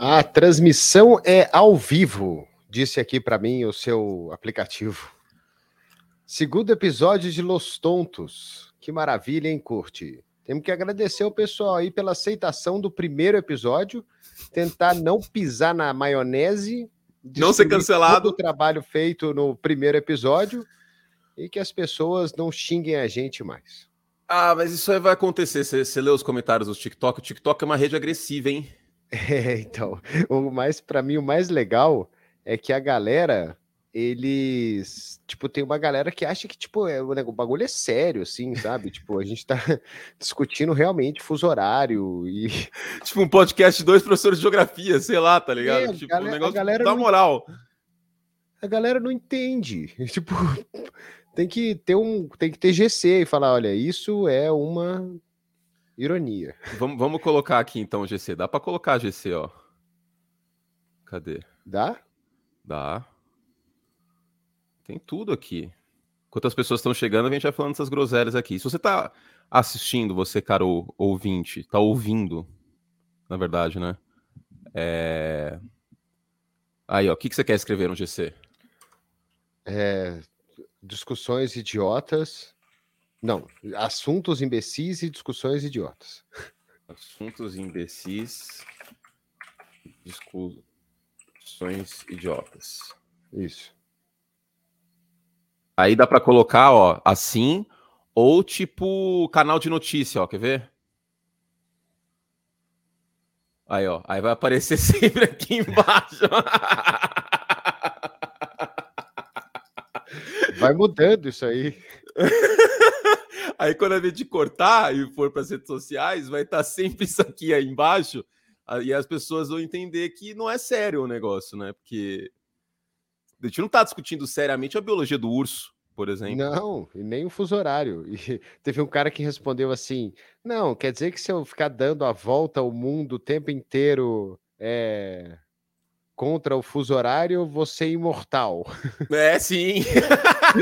A transmissão é ao vivo, disse aqui para mim o seu aplicativo. Segundo episódio de Los Tontos. Que maravilha, hein, Curte? Temos que agradecer o pessoal aí pela aceitação do primeiro episódio, tentar não pisar na maionese, não ser cancelado o trabalho feito no primeiro episódio e que as pessoas não xinguem a gente mais. Ah, mas isso aí vai acontecer. Você, você lê os comentários do TikTok. O TikTok é uma rede agressiva, hein? É, então, o mais para mim o mais legal é que a galera eles, tipo, tem uma galera que acha que, tipo, é, o bagulho é sério, assim, sabe? tipo, a gente tá discutindo realmente fuso horário e... Tipo, um podcast de dois professores de geografia, sei lá, tá ligado? É, tipo, galera, um negócio a galera da moral. A galera não entende. Tipo, tem que ter um... Tem que ter GC e falar, olha, isso é uma Ironia. Vamos, vamos colocar aqui então o GC. Dá para colocar GC, ó. Cadê? Dá? Dá. Tem tudo aqui. Enquanto as pessoas estão chegando, a gente vai falando essas groselhas aqui. Se você tá assistindo, você, caro ouvinte, tá ouvindo, na verdade, né? É... Aí, ó, o que, que você quer escrever no GC? É... Discussões idiotas não, assuntos imbecis e discussões idiotas. Assuntos imbecis, discussões idiotas. Isso. Aí dá para colocar, ó, assim, ou tipo canal de notícia, ó, quer ver? Aí, ó, aí vai aparecer sempre aqui embaixo. Vai mudando isso aí. Aí quando a gente cortar e for para as redes sociais, vai estar tá sempre isso aqui aí embaixo, e as pessoas vão entender que não é sério o negócio, né? Porque a gente não está discutindo seriamente a biologia do urso, por exemplo. Não, e nem o fuso horário. E teve um cara que respondeu assim: não, quer dizer que se eu ficar dando a volta ao mundo o tempo inteiro é, contra o fuso horário, você é imortal. É, sim.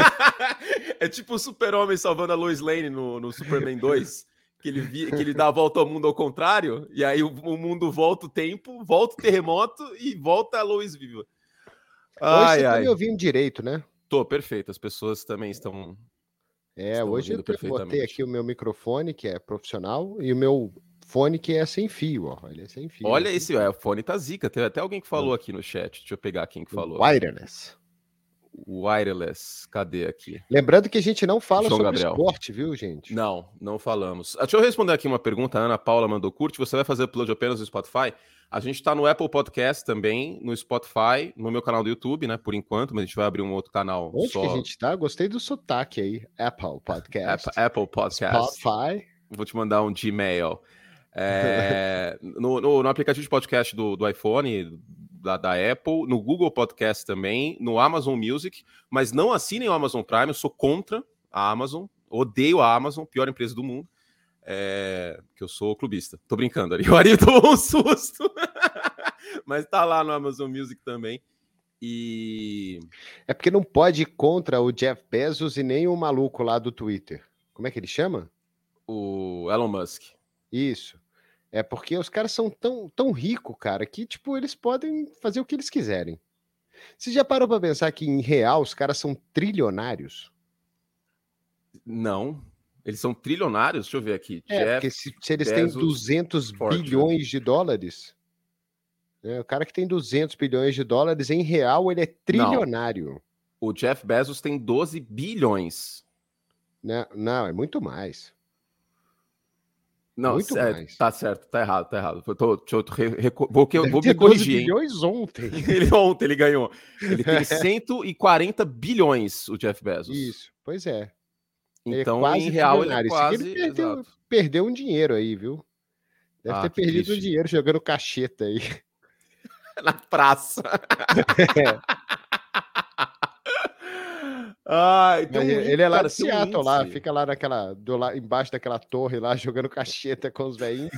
é tipo o super-homem salvando a Lois Lane no, no Superman 2. Que ele, via, que ele dá a volta ao mundo ao contrário, e aí o, o mundo volta o tempo, volta o terremoto e volta a Lois viva. Ai, hoje você ai. tá me ouvindo direito, né? Tô, perfeito. As pessoas também estão. É, estão hoje eu botei aqui o meu microfone, que é profissional, e o meu fone que é sem fio, ó. Ele é sem fio. Olha esse, é, o fone tá zica. Tem até alguém que falou aqui no chat. Deixa eu pegar quem que falou. Wireless. Wireless, cadê aqui? Lembrando que a gente não fala João sobre Gabriel. esporte, viu, gente? Não, não falamos. Ah, deixa eu responder aqui uma pergunta. A Ana Paula mandou curte. Você vai fazer upload apenas no Spotify? A gente está no Apple Podcast também, no Spotify, no meu canal do YouTube, né? Por enquanto, mas a gente vai abrir um outro canal. Onde só... que a gente está? Gostei do sotaque aí. Apple Podcast. Apple, Apple Podcast. Spotify. Vou te mandar um Gmail. É, no, no, no, aplicativo de podcast do, do iPhone, da, da, Apple, no Google Podcast também, no Amazon Music, mas não assinem o Amazon Prime, eu sou contra a Amazon, odeio a Amazon, pior empresa do mundo, é, que eu sou clubista. Tô brincando ali, o Ari tomou um susto, mas tá lá no Amazon Music também. E. É porque não pode ir contra o Jeff Bezos e nem o maluco lá do Twitter. Como é que ele chama? O Elon Musk. Isso. É porque os caras são tão, tão ricos, cara, que, tipo, eles podem fazer o que eles quiserem. Você já parou para pensar que, em real, os caras são trilionários? Não. Eles são trilionários? Deixa eu ver aqui. É, Jeff porque se, se eles Bezos têm 200 Fortune. bilhões de dólares, é, o cara que tem 200 bilhões de dólares, em real, ele é trilionário. Não. O Jeff Bezos tem 12 bilhões. Não, não, é muito mais. Não, Muito é, mais. tá certo, tá errado, tá errado. Eu tô, eu tô, vou, vou, vou me corrigir. bilhões ontem. ele ontem ele ganhou. Ele tem 140 bilhões, o Jeff Bezos. Isso, pois é. Então, é em real, ele é quase... Ele perdeu, perdeu, um dinheiro aí, viu? Deve ah, ter perdido triste. um dinheiro jogando cacheta aí. Na praça. é. Ah, então ele é lá cara, de Seattle, um lá, fica lá naquela, do, lá, embaixo daquela torre lá, jogando cacheta com os velhinhos.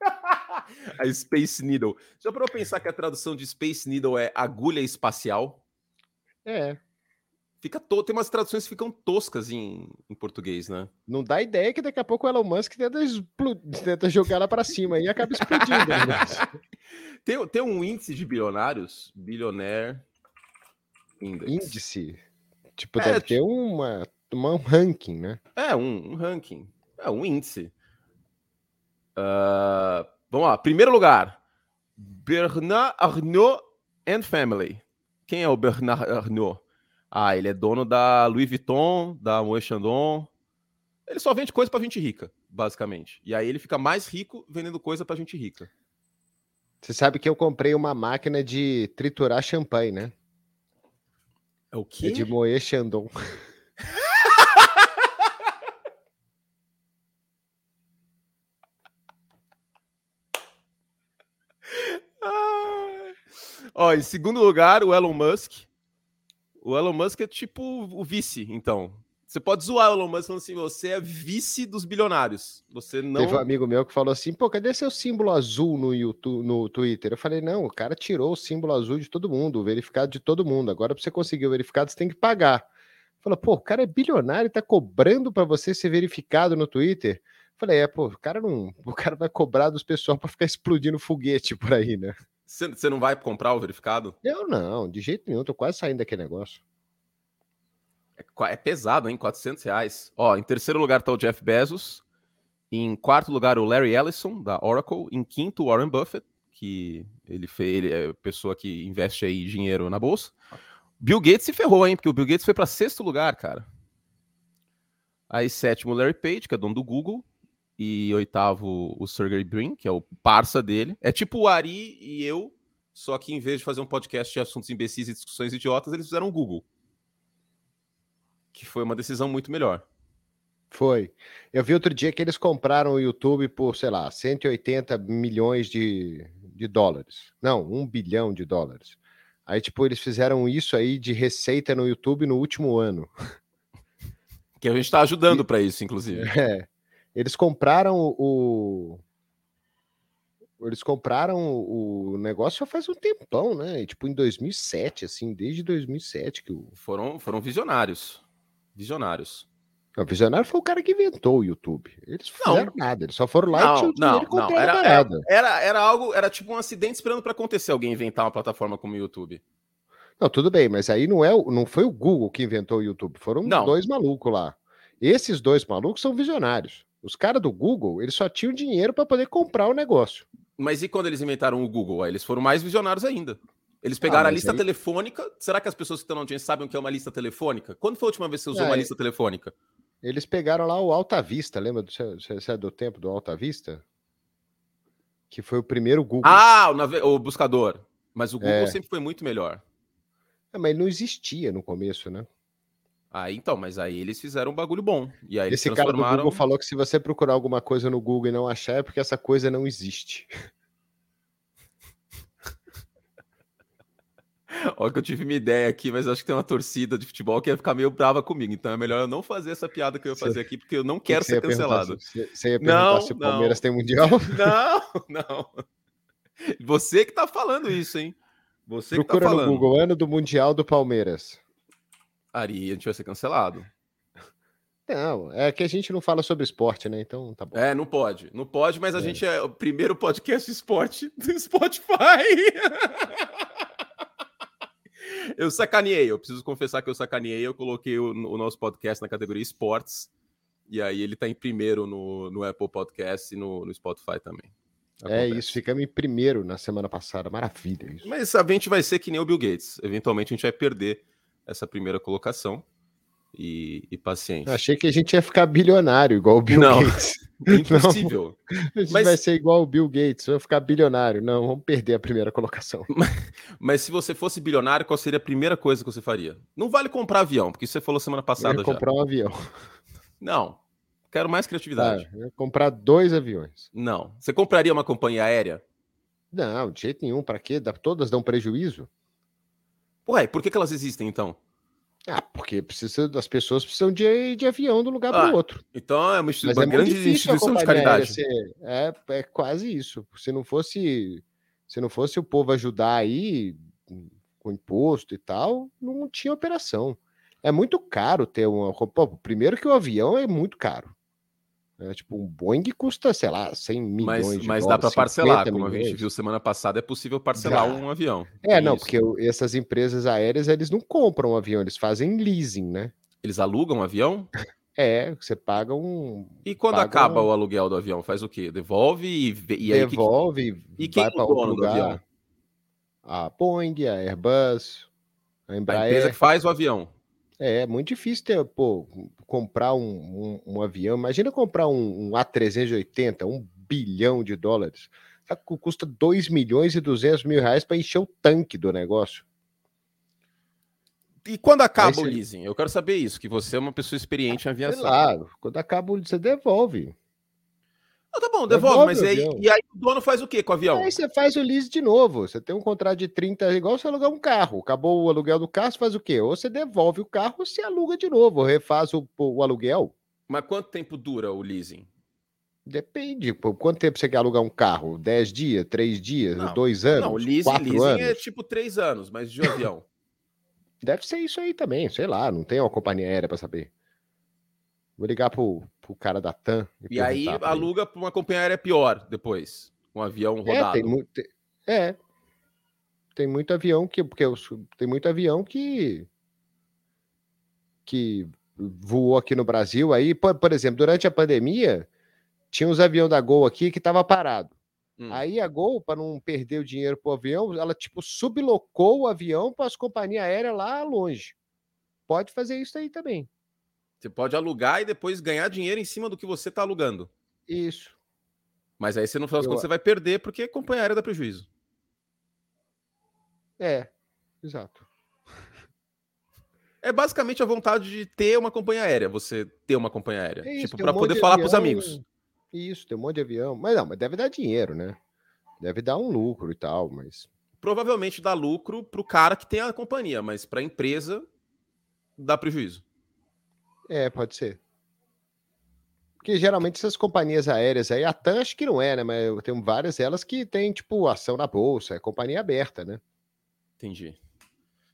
a Space Needle. Já para pensar que a tradução de Space Needle é agulha espacial? É. Fica to... Tem umas traduções que ficam toscas em, em português, né? Não dá ideia que daqui a pouco o Elon Musk tenta, expl... tenta jogar ela para cima e acaba explodindo. Né? Tem, tem um índice de bilionários, bilionaire index. Índice. Tipo, é, deve ter uma, uma, um ranking, né? É, um, um ranking. É um índice. Uh, vamos lá. Primeiro lugar. Bernard Arnault and Family. Quem é o Bernard Arnault? Ah, ele é dono da Louis Vuitton, da Moët Chandon. Ele só vende coisa para gente rica, basicamente. E aí ele fica mais rico vendendo coisa para gente rica. Você sabe que eu comprei uma máquina de triturar champanhe, né? É o quê? É de Moët Chandon. Ó, em segundo lugar, o Elon Musk. O Elon Musk é tipo o vice, então. Você pode zoar o Elon Musk falando assim: você é vice dos bilionários. Você não. Teve um amigo meu que falou assim: pô, cadê seu símbolo azul no YouTube, no Twitter? Eu falei: não, o cara tirou o símbolo azul de todo mundo, o verificado de todo mundo. Agora, para você conseguir o verificado, você tem que pagar. Falou, pô, o cara é bilionário e tá cobrando para você ser verificado no Twitter. Falei, é, pô, o cara não. O cara vai cobrar dos pessoal para ficar explodindo foguete por aí, né? Você não vai comprar o verificado? Eu não, de jeito nenhum, tô quase saindo daquele negócio. É, é pesado, hein? 400 reais. Ó, em terceiro lugar tá o Jeff Bezos. Em quarto lugar, o Larry Ellison, da Oracle. Em quinto, o Warren Buffett, que ele, fez, ele é pessoa que investe aí dinheiro na bolsa. Bill Gates se ferrou, hein? Porque o Bill Gates foi para sexto lugar, cara. Aí sétimo, Larry Page, que é dono do Google e oitavo o Sergey Brin, que é o parça dele. É tipo o Ari e eu, só que em vez de fazer um podcast de assuntos imbecis e discussões idiotas, eles fizeram o Google. Que foi uma decisão muito melhor. Foi. Eu vi outro dia que eles compraram o YouTube por, sei lá, 180 milhões de, de dólares. Não, um bilhão de dólares. Aí, tipo, eles fizeram isso aí de receita no YouTube no último ano. Que a gente está ajudando para isso, inclusive. É. Eles compraram o. Eles compraram o negócio já faz um tempão, né? Tipo, em 2007, assim, desde 2007 que o. Foram, foram visionários. Visionários. O visionário foi o cara que inventou o YouTube. Eles não fizeram nada, eles só foram lá não, e não, não. Era, era, era, era, algo, era tipo um acidente esperando para acontecer alguém inventar uma plataforma como o YouTube. Não, tudo bem, mas aí não, é, não foi o Google que inventou o YouTube, foram não. dois malucos lá. Esses dois malucos são visionários. Os caras do Google, eles só tinham dinheiro para poder comprar o negócio. Mas e quando eles inventaram o Google? Aí eles foram mais visionários ainda. Eles ah, pegaram ah, a lista aí... telefônica. Será que as pessoas que estão na audiência sabem o que é uma lista telefônica? Quando foi a última vez que você usou é, uma lista telefônica? Eles pegaram lá o Alta Vista, lembra? Você é do tempo do Alta Vista? Que foi o primeiro Google. Ah, o, o buscador. Mas o Google é. sempre foi muito melhor. É, mas ele não existia no começo, né? Aí então, mas aí eles fizeram um bagulho bom. E aí Esse transformaram... cara do Google falou que se você procurar alguma coisa no Google e não achar, é porque essa coisa não existe. Olha que eu tive uma ideia aqui, mas acho que tem uma torcida de futebol que ia ficar meio brava comigo. Então é melhor eu não fazer essa piada que eu ia fazer aqui, porque eu não quero ser cancelado. Você ia perguntar não, se o Palmeiras não. tem mundial? Não, não. Você que tá falando isso, hein? Você Procura que tá falando. no Google, ano do Mundial do Palmeiras. Ari, a gente vai ser cancelado. Não, é que a gente não fala sobre esporte, né? Então tá bom. É, não pode. Não pode, mas a é. gente é o primeiro podcast esporte do Spotify. eu sacaneei, eu preciso confessar que eu sacaneei. Eu coloquei o, o nosso podcast na categoria esportes. E aí ele tá em primeiro no, no Apple Podcast e no, no Spotify também. É Acontece. É isso, ficamos em primeiro na semana passada. Maravilha isso. Mas a gente vai ser que nem o Bill Gates. Eventualmente a gente vai perder essa primeira colocação. E, e paciência. Achei que a gente ia ficar bilionário, igual o Bill não, Gates. Impossível. Não, a gente mas... vai ser igual o Bill Gates, vai ficar bilionário. Não, vamos perder a primeira colocação. Mas, mas, se você fosse bilionário, qual seria a primeira coisa que você faria? Não vale comprar avião, porque você falou semana passada. Eu ia comprar já. um avião. Não. Quero mais criatividade. Ah, eu ia comprar dois aviões. Não. Você compraria uma companhia aérea? Não, de jeito nenhum. Para quê? Todas dão prejuízo. Ué, por que, que elas existem então? Ah, porque precisa, as pessoas precisam de, de avião de um lugar ah, para o outro. Então é uma, uma é grande instituição de caridade. Ser, é, é quase isso. Se não fosse se não fosse o povo ajudar aí com imposto e tal, não tinha operação. É muito caro ter uma. Pô, primeiro que o avião é muito caro. É, tipo, um Boeing custa, sei lá, 100 milhões mas, de Mas dólares, dá para parcelar, como milhões. a gente viu semana passada, é possível parcelar Dá. um avião. É, Tem não, isso. porque essas empresas aéreas, eles não compram um avião, eles fazem leasing, né? Eles alugam um avião? É, você paga um... E quando acaba um- o aluguel do avião, faz o quê? Devolve e, e aí o que devolve, E quem vai é para o dono do avião? A Boeing, a Airbus, a A Embraer. empresa que faz o avião. É, é muito difícil ter, pô, comprar um, um, um avião. Imagina comprar um, um A380, um bilhão de dólares. Sabe que Custa 2 milhões e 200 mil reais para encher o tanque do negócio. E quando acaba Aí o leasing? Eu quero saber isso, que você é uma pessoa experiente em aviação. lá, quando acaba, você devolve. Ah, tá bom, Devolve devolve, mas o aí, avião. e aí o dono faz o quê com o avião? Aí você faz o lease de novo. Você tem um contrato de 30, igual você alugar um carro. Acabou o aluguel do carro, você faz o quê? Ou você devolve o carro ou você aluga de novo, refaz o, o aluguel. Mas quanto tempo dura o leasing? Depende. Por quanto tempo você quer alugar um carro? 10 dias, 3 dias, 2 anos, Não, o leasing, 4 leasing anos? é tipo três anos, mas de avião. Deve ser isso aí também, sei lá, não tem uma companhia aérea para saber. Vou ligar pro, pro cara da TAM. E aí perguntar pra aluga para uma companhia aérea pior depois. Um avião É, rodado. tem muito. tem- É. Tem muito avião que. Porque os- tem muito avião que. que voou aqui no Brasil. Aí, por, por exemplo, durante a pandemia, tinha uns aviões da Gol aqui que estava parado. Hum. Aí a Gol, para não perder o dinheiro pro avião, ela tipo sublocou o avião para as companhias aéreas lá longe. Pode fazer isso aí também. Você pode alugar e depois ganhar dinheiro em cima do que você está alugando. Isso. Mas aí você, no final das contas, você vai perder porque a companhia aérea dá prejuízo. É, exato. É basicamente a vontade de ter uma companhia aérea, você ter uma companhia aérea. É isso, tipo, para um poder de falar para os amigos. Isso, tem um monte de avião. Mas não, mas deve dar dinheiro, né? Deve dar um lucro e tal, mas. Provavelmente dá lucro para o cara que tem a companhia, mas para a empresa dá prejuízo. É, pode ser. Porque geralmente essas companhias aéreas aí, a TAM acho que não é, né? Mas eu tenho várias delas que tem, tipo, ação na bolsa, é companhia aberta, né? Entendi.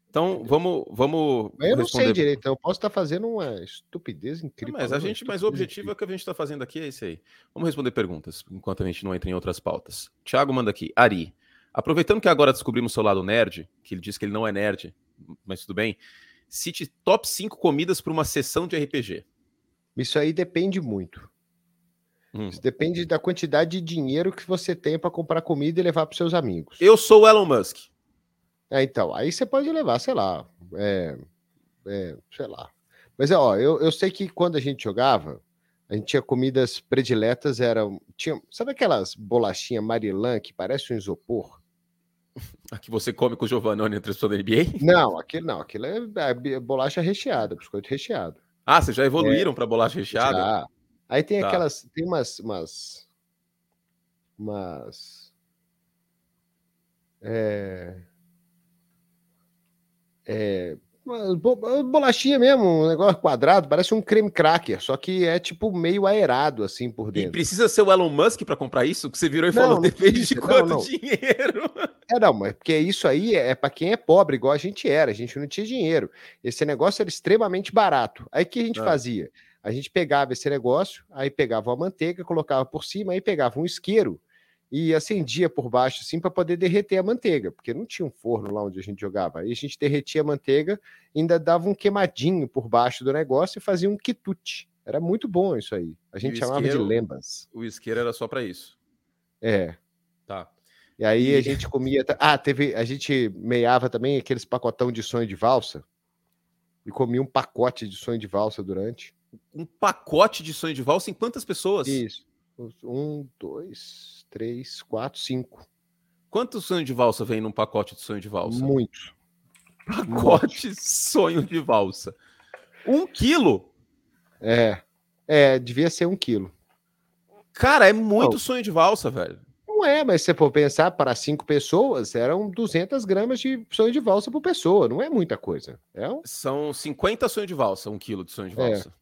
Então, vamos, vamos Mas eu não sei responder. direito, então eu posso estar fazendo uma estupidez Não, incrível. mas a gente, mas o objetivo é que a gente está fazendo aqui é esse aí. Vamos responder perguntas, enquanto a gente não entra em outras pautas. Thiago manda aqui, Ari. Aproveitando que agora descobrimos seu lado nerd, que ele diz que ele não é nerd, mas tudo bem. Cite top 5 comidas para uma sessão de RPG. Isso aí depende muito. Hum. Isso depende da quantidade de dinheiro que você tem para comprar comida e levar para seus amigos. Eu sou o Elon Musk. É, então, aí você pode levar, sei lá, é, é, sei lá. Mas, ó, eu, eu sei que quando a gente jogava, a gente tinha comidas prediletas, eram, tinha, sabe aquelas bolachinhas Marilã que parece um isopor? A que você come com o Giovanni entre da NBA? Não, aquilo não, aquilo é, é bolacha recheada, biscoito recheado. Ah, vocês já evoluíram para bolacha recheada? Já. Aí tem Tá. aquelas, tem umas, umas, umas, é, é, bolachinha mesmo, um negócio quadrado, parece um creme cracker, só que é tipo meio aerado assim por E dentro. precisa ser o Elon Musk para comprar isso? Que você virou e Não, falou, não depende de precisa, não, quanto não. dinheiro. É, não, mas porque isso aí é para quem é pobre, igual a gente era, a gente não tinha dinheiro. Esse negócio era extremamente barato. Aí o que a gente Ah. fazia? A gente pegava esse negócio, aí pegava a manteiga, colocava por cima, aí pegava um isqueiro e acendia por baixo, assim, para poder derreter a manteiga, porque não tinha um forno lá onde a gente jogava. Aí a gente derretia a manteiga, ainda dava um queimadinho por baixo do negócio e fazia um quitute. Era muito bom isso aí. A gente chamava isqueiro? de lembas. O isqueiro era só para isso. É. Tá. E aí E- a gente comia. Ah, teve. A gente meiava também aqueles pacotão de sonho de valsa. E comia um pacote de sonho de valsa durante. Um pacote de sonho de valsa em quantas pessoas? Isso. Um, dois, três, quatro, cinco. Quantos sonhos de valsa vem num pacote de sonho de valsa? Muito. Pacote sonho de valsa. Um quilo? É. É, devia ser um quilo. Cara, é muito Não. sonho de valsa, velho. Não é, mas se você for pensar, para cinco pessoas, eram 200 gramas de sonho de valsa por pessoa. Não é muita coisa. É um... São 50 sonhos de valsa, um quilo de sonho de É. valsa.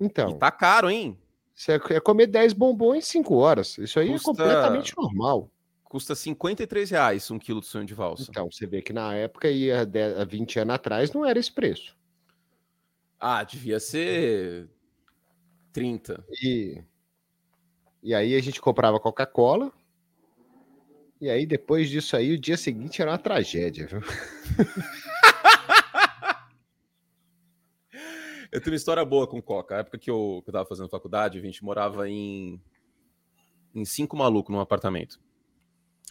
Então, E tá caro, hein? Você é comer 10 bombons em 5 horas. Isso aí Custa- é completamente normal. Custa 53 reais um quilo de sonho de valsa. Então, você vê que na época, e há 10 há 20 anos atrás, não era esse preço. Ah, devia ser 30. E E aí a gente comprava Coca-Cola. E aí depois disso aí, o dia seguinte era uma tragédia, viu? eu tenho uma história boa com Coca. A época que eu, que eu tava fazendo faculdade, a gente morava em, em cinco malucos num apartamento.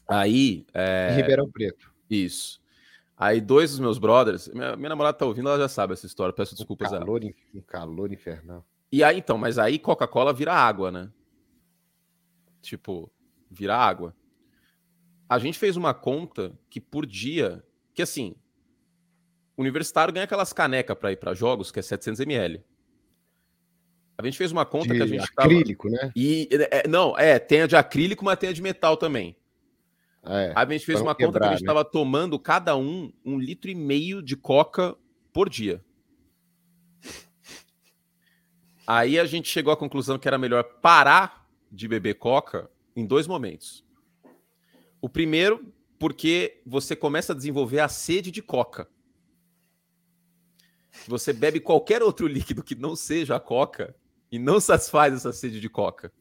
Aí. É... Ribeirão Preto. Isso. Aí dois dos meus brothers, minha, minha namorada tá ouvindo, ela já sabe essa história, peço desculpas um calor, Um calor infernal. E aí então, mas aí Coca-Cola vira água, né? Tipo, vira água. A gente fez uma conta que por dia, que assim, o universitário ganha aquelas canecas para ir para jogos, que é 700 ml. A gente fez uma conta de que a gente acrílico, tava... né? E é, não, é, tem a de acrílico, mas tem a de metal também. É, a gente fez uma quebrar, conta que a gente estava né? tomando cada um um litro e meio de coca por dia. Aí a gente chegou à conclusão que era melhor parar de beber coca em dois momentos. O primeiro, porque você começa a desenvolver a sede de coca. Você bebe qualquer outro líquido que não seja a coca e não satisfaz essa sede de coca.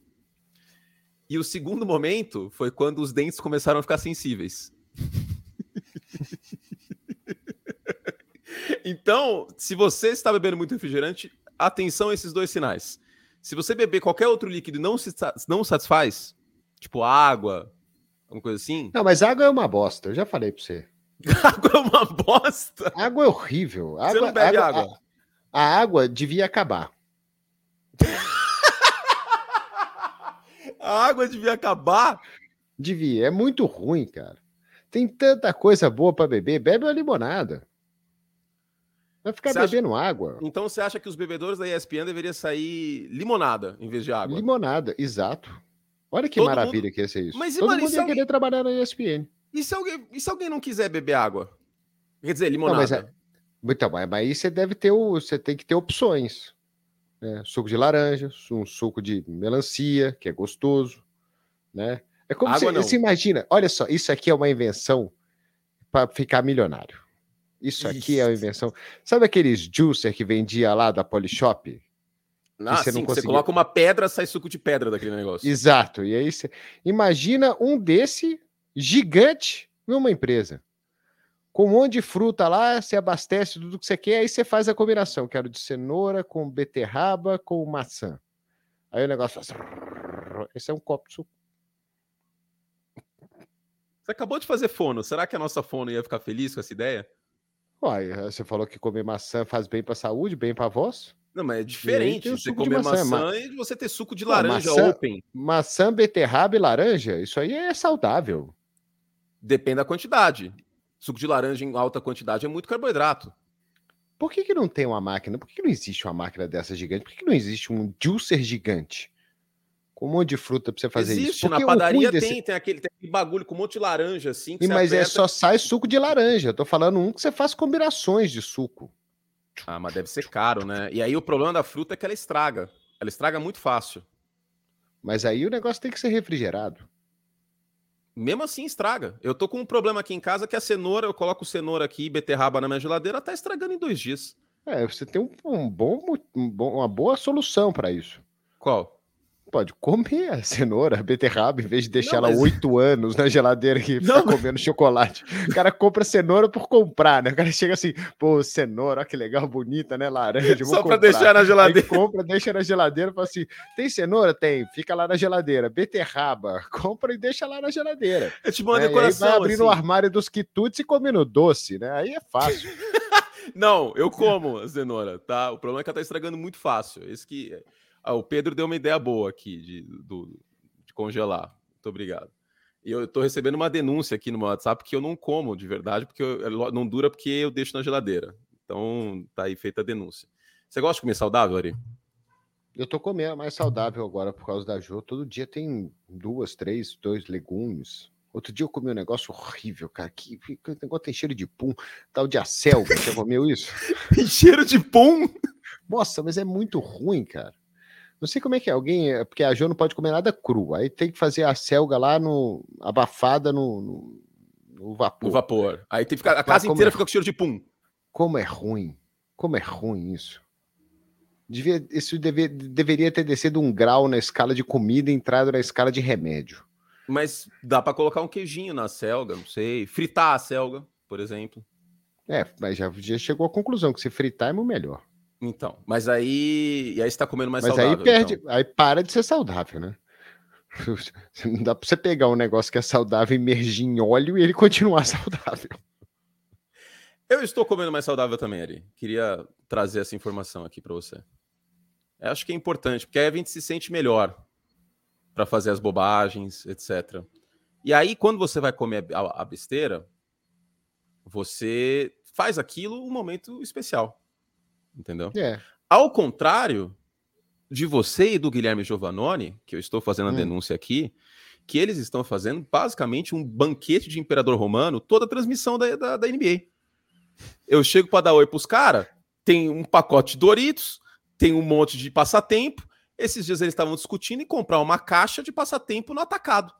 E o segundo momento foi quando os dentes começaram a ficar sensíveis. então, se você está bebendo muito refrigerante, atenção a esses dois sinais. Se você beber qualquer outro líquido e não se não satisfaz, tipo água, alguma coisa assim. Não, mas água é uma bosta, eu já falei para você. água é uma bosta? Água é horrível. Água, você não bebe água? água? A, a água devia acabar. A água devia acabar? Devia. É muito ruim, cara. Tem tanta coisa boa para beber. Bebe uma limonada. Vai ficar você bebendo acha... água. Então você acha que os bebedores da ESPN deveriam sair limonada em vez de água? Limonada, exato. Olha que Todo maravilha mundo... que ia ser isso. Mas, Todo mundo ia alguém... querer trabalhar na ESPN. E se, alguém... e se alguém não quiser beber água? Quer dizer, limonada. Não, mas, é... então, mas aí você deve ter o... você tem que ter opções. Né? Suco de laranja, um suco de melancia, que é gostoso, né? É como Água você, você imagina, olha só, isso aqui é uma invenção para ficar milionário. Isso aqui isso. é uma invenção. Sabe aqueles juicer que vendia lá da Polishop? Ah, você, sim, você coloca uma pedra, sai suco de pedra daquele negócio. Exato. E aí você imagina um desse gigante numa empresa com um monte de fruta lá, você abastece tudo que você quer, aí você faz a combinação. Quero de cenoura com beterraba com maçã. Aí o negócio faz. Esse é um copo de suco. Você acabou de fazer fono. Será que a nossa fono ia ficar feliz com essa ideia? Uai, você falou que comer maçã faz bem para a saúde, bem para a voz? Não, mas é diferente você comer maçã, maçã e você ter suco de laranja maçã, open. Maçã, beterraba e laranja, isso aí é saudável. Depende da quantidade. Suco de laranja em alta quantidade é muito carboidrato. Por que, que não tem uma máquina? Por que, que não existe uma máquina dessa gigante? Por que, que não existe um juicer gigante? Com um monte de fruta pra você fazer existe, isso. Existe, na padaria desse... tem, tem aquele, tem aquele bagulho com um monte de laranja assim. E, mas é aperta... é só sai suco de laranja. Eu tô falando um que você faz combinações de suco. Ah, mas deve ser caro, né? E aí o problema da fruta é que ela estraga. Ela estraga muito fácil. Mas aí o negócio tem que ser refrigerado mesmo assim estraga. Eu tô com um problema aqui em casa que a cenoura, eu coloco cenoura aqui e beterraba na minha geladeira, tá estragando em dois dias. É, você tem um, um bom, um bom, uma boa solução para isso. Qual? Pode comer a cenoura, a beterraba, em vez de deixar não, ela oito anos na geladeira e ficar comendo chocolate. O cara compra cenoura por comprar, né? O cara chega assim, pô, cenoura, olha que legal, bonita, né? Laranja. Só para deixar na geladeira. Aí compra, deixa na geladeira fala assim: tem cenoura? Tem, fica lá na geladeira. Beterraba, compra e deixa lá na geladeira. É tipo uma né? decoração. E aí vai abrir assim. no armário dos quitutes e comendo doce, né? Aí é fácil. não, eu como a cenoura, tá? O problema é que ela tá estragando muito fácil. Esse que. Ah, o Pedro deu uma ideia boa aqui de, do, de congelar. Muito obrigado. E eu estou recebendo uma denúncia aqui no meu WhatsApp que eu não como de verdade, porque eu, não dura porque eu deixo na geladeira. Então tá aí feita a denúncia. Você gosta de comer saudável, Ari? Eu tô comendo mais saudável agora por causa da Jo. Todo dia tem duas, três, dois legumes. Outro dia eu comi um negócio horrível, cara. Que, que negócio tem cheiro de pum. Tal de acelga. Você comeu isso? Tem cheiro de pum? Nossa, mas é muito ruim, cara. Não sei como é que é. Alguém. É, porque a Jo não pode comer nada cru. Aí tem que fazer a selga lá no. abafada no, no, no vapor. No vapor. Aí tem que ficar. A casa inteira é, fica com cheiro de pum. Como é ruim. Como é ruim isso. Devia, isso deve, deveria ter descido um grau na escala de comida e entrado na escala de remédio. Mas dá para colocar um queijinho na selga, não sei. Fritar a selga, por exemplo. É, mas já, já chegou à conclusão que se fritar é muito melhor. Então, mas aí. E aí você tá comendo mais mas saudável. Mas aí perde, então. aí para de ser saudável, né? Não dá pra você pegar um negócio que é saudável, imergir em óleo e ele continuar saudável. Eu estou comendo mais saudável também, Ari. Queria trazer essa informação aqui para você. Eu acho que é importante, porque aí a gente se sente melhor para fazer as bobagens, etc. E aí, quando você vai comer a, a besteira, você faz aquilo um momento especial. Entendeu? É. Ao contrário de você e do Guilherme Giovannone, que eu estou fazendo a hum. denúncia aqui, que eles estão fazendo basicamente um banquete de imperador romano toda a transmissão da, da, da NBA. Eu chego para dar oi pros caras, tem um pacote de Doritos, tem um monte de passatempo. Esses dias eles estavam discutindo em comprar uma caixa de passatempo no atacado.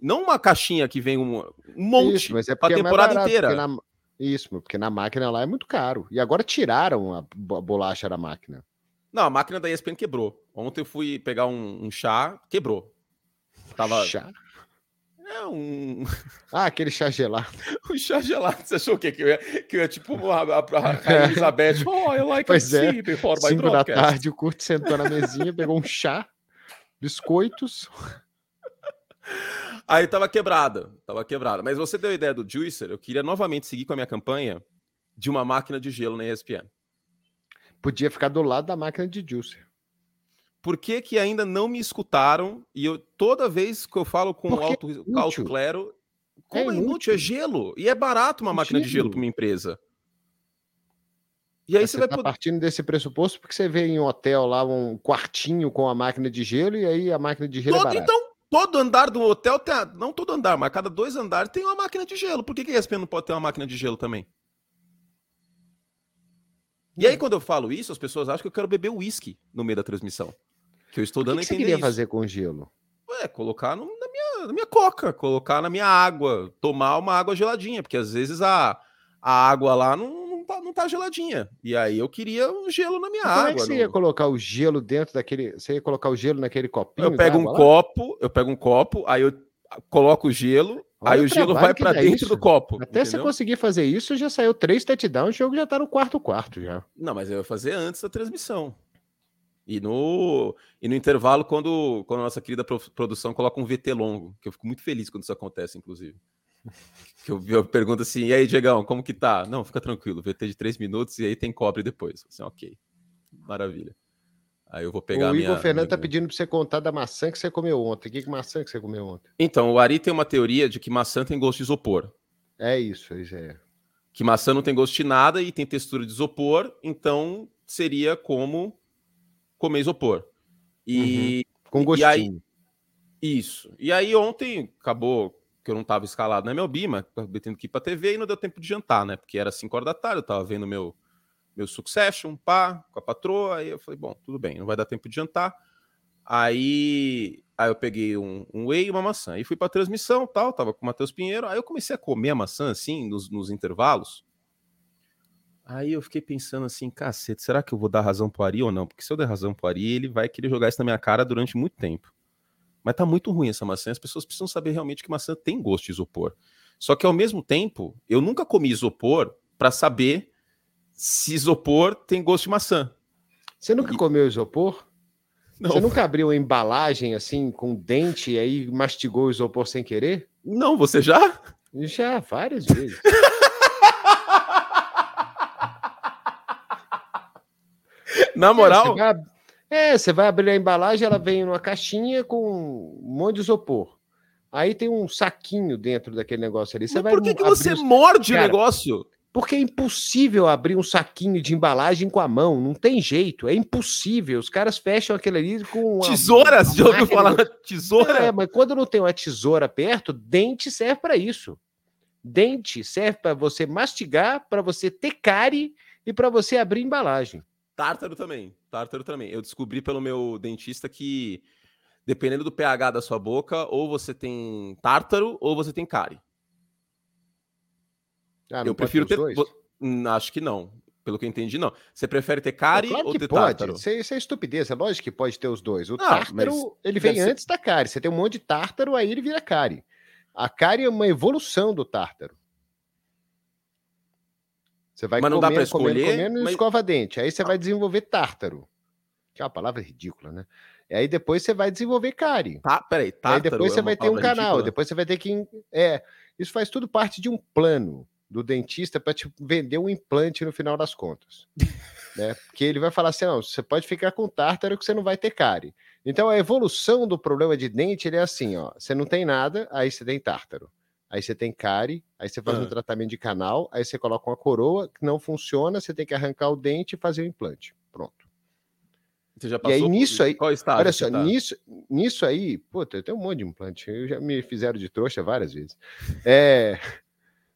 Não uma caixinha que vem um, um monte Isso, mas é a temporada é barato, inteira. Na... Isso, porque na máquina lá é muito caro. E agora tiraram a bolacha da máquina. Não, a máquina da ESPN quebrou. Ontem eu fui pegar um, um chá, quebrou. Tava... Chá? É um. Ah, aquele chá gelado. o chá gelado. Você achou o quê? Que eu ia, que eu ia tipo a, a, a Rainha Elizabeth. Oh, I like pois a é. before Cinco da tarde, o Kurt sentou na mesinha, pegou um chá, biscoitos. Aí tava quebrada, tava quebrada. Mas você deu a ideia do Juicer, eu queria novamente seguir com a minha campanha de uma máquina de gelo na ESPN. Podia ficar do lado da máquina de Juicer. Por que, que ainda não me escutaram? E eu toda vez que eu falo com o alto, é alto clero, como é, é inútil? É gelo. E é barato uma é máquina gelo. de gelo para uma empresa. E aí Mas você, vai tá poder... partindo desse pressuposto porque você vê em um hotel lá um quartinho com a máquina de gelo e aí a máquina de gelo é todo, é barata. Então, todo andar do hotel tem, a... não todo andar, mas cada dois andares tem uma máquina de gelo. Por que, que a ESPN não pode ter uma máquina de gelo também? E aí, quando eu falo isso, as pessoas acham que eu quero beber uísque no meio da transmissão. Que eu estou dando que a entender. O que você queria isso. fazer com gelo? É, colocar no, na, minha, na minha coca, colocar na minha água, tomar uma água geladinha, porque às vezes a, a água lá não, não, tá, não tá geladinha. E aí eu queria um gelo na minha Como água. Como é você ia colocar o gelo dentro daquele. Você ia colocar o gelo naquele copinho? Eu pego um lá? copo, eu pego um copo, aí eu coloco o gelo, Olha aí o, o gelo vai para dentro isso. do copo. Até entendeu? você conseguir fazer isso, já saiu três touchdowns, o jogo já tá no quarto quarto já. Não, mas eu ia fazer antes da transmissão. E no, e no intervalo, quando, quando a nossa querida produção coloca um VT longo, que eu fico muito feliz quando isso acontece, inclusive. Que eu, eu pergunto assim, e aí, Diegão, como que tá? Não, fica tranquilo, VT de três minutos e aí tem cobre depois. Assim, ok, maravilha. Aí eu vou pegar O Igor Fernando minha... tá pedindo pra você contar da maçã que você comeu ontem. Que, que maçã que você comeu ontem? Então, o Ari tem uma teoria de que maçã tem gosto de isopor. É isso, isso é. Que maçã não tem gosto de nada e tem textura de isopor, então seria como comer isopor. E, uhum. Com gostinho. E aí, isso. E aí ontem acabou que eu não estava escalado na MLB, mas tendo que ir para TV e não deu tempo de jantar, né? Porque era 5 horas da tarde, eu estava vendo meu meu Succession, pá, com a patroa, aí eu falei, bom, tudo bem, não vai dar tempo de jantar. Aí, aí eu peguei um, um whey e uma maçã. Aí fui para transmissão, tal, tava com o Matheus Pinheiro. Aí eu comecei a comer a maçã assim nos, nos intervalos. Aí eu fiquei pensando assim, cacete, será que eu vou dar razão pro Ari ou não? Porque se eu der razão pro Ari, ele vai querer jogar isso na minha cara durante muito tempo. Mas tá muito ruim essa maçã, as pessoas precisam saber realmente que maçã tem gosto de isopor. Só que ao mesmo tempo, eu nunca comi isopor para saber se isopor tem gosto de maçã. Você nunca E- comeu isopor? Não, Você nunca abriu a embalagem assim com dente e aí mastigou o isopor sem querer? não, você já? Já, várias vezes. Na moral, É, você vai abrir a embalagem, ela vem numa caixinha com um monte de isopor. Aí tem um saquinho dentro daquele negócio ali. Você mas vai por que, que você os- morde o Cara, negócio? Porque é impossível abrir um saquinho de embalagem com a mão. Não tem jeito. É impossível. Os caras fecham aquele ali com. uma- Tesoura? Você já ouviu falar tesoura? É, mas quando não tem uma tesoura perto, dente serve para isso. Dente serve para você mastigar, para você ter cárie e para você abrir embalagem. Tártaro também. Tártaro também. Eu descobri pelo meu dentista que, dependendo do pH da sua boca, ou você tem tártaro ou você tem cárie. Ah, eu prefiro ter dois? Hum, Acho que não. Pelo que eu entendi, não. Você prefere ter cárie claro ou ter pode. tártaro? Isso, é- isso é estupidez. É lógico que pode ter os dois. O Não, tártaro, mas ele vem ser- antes da cárie. Você tem um monte de tártaro, aí ele vira cárie. A cárie é uma evolução do tártaro. Você vai Mas não dá comendo, comendo, escolher, comendo e mas- escova dente. Aí você vai desenvolver tártaro. Que é uma palavra ridícula, né? E aí depois você vai desenvolver cárie. Tá, peraí, tártaro aí depois é você vai ter um canal, ridícula? depois você vai ter que. É, isso faz tudo parte de um plano do dentista para te vender um implante no final das contas. né? Porque ele vai falar assim: não, você pode ficar com tártaro que você não vai ter cárie. Então a evolução do problema de dente ele é assim: ó, você não tem nada, aí você tem tártaro. Aí você tem cárie, aí você faz Ah. um tratamento de canal, aí você coloca uma coroa que não funciona, você tem que arrancar o dente e fazer o implante. Pronto. Você já E aí, passou nisso aí- Qual estágio Olha só, tá? nisso, nisso aí, puta, tem um monte de implante. Eu já me fizeram de trouxa várias vezes. É,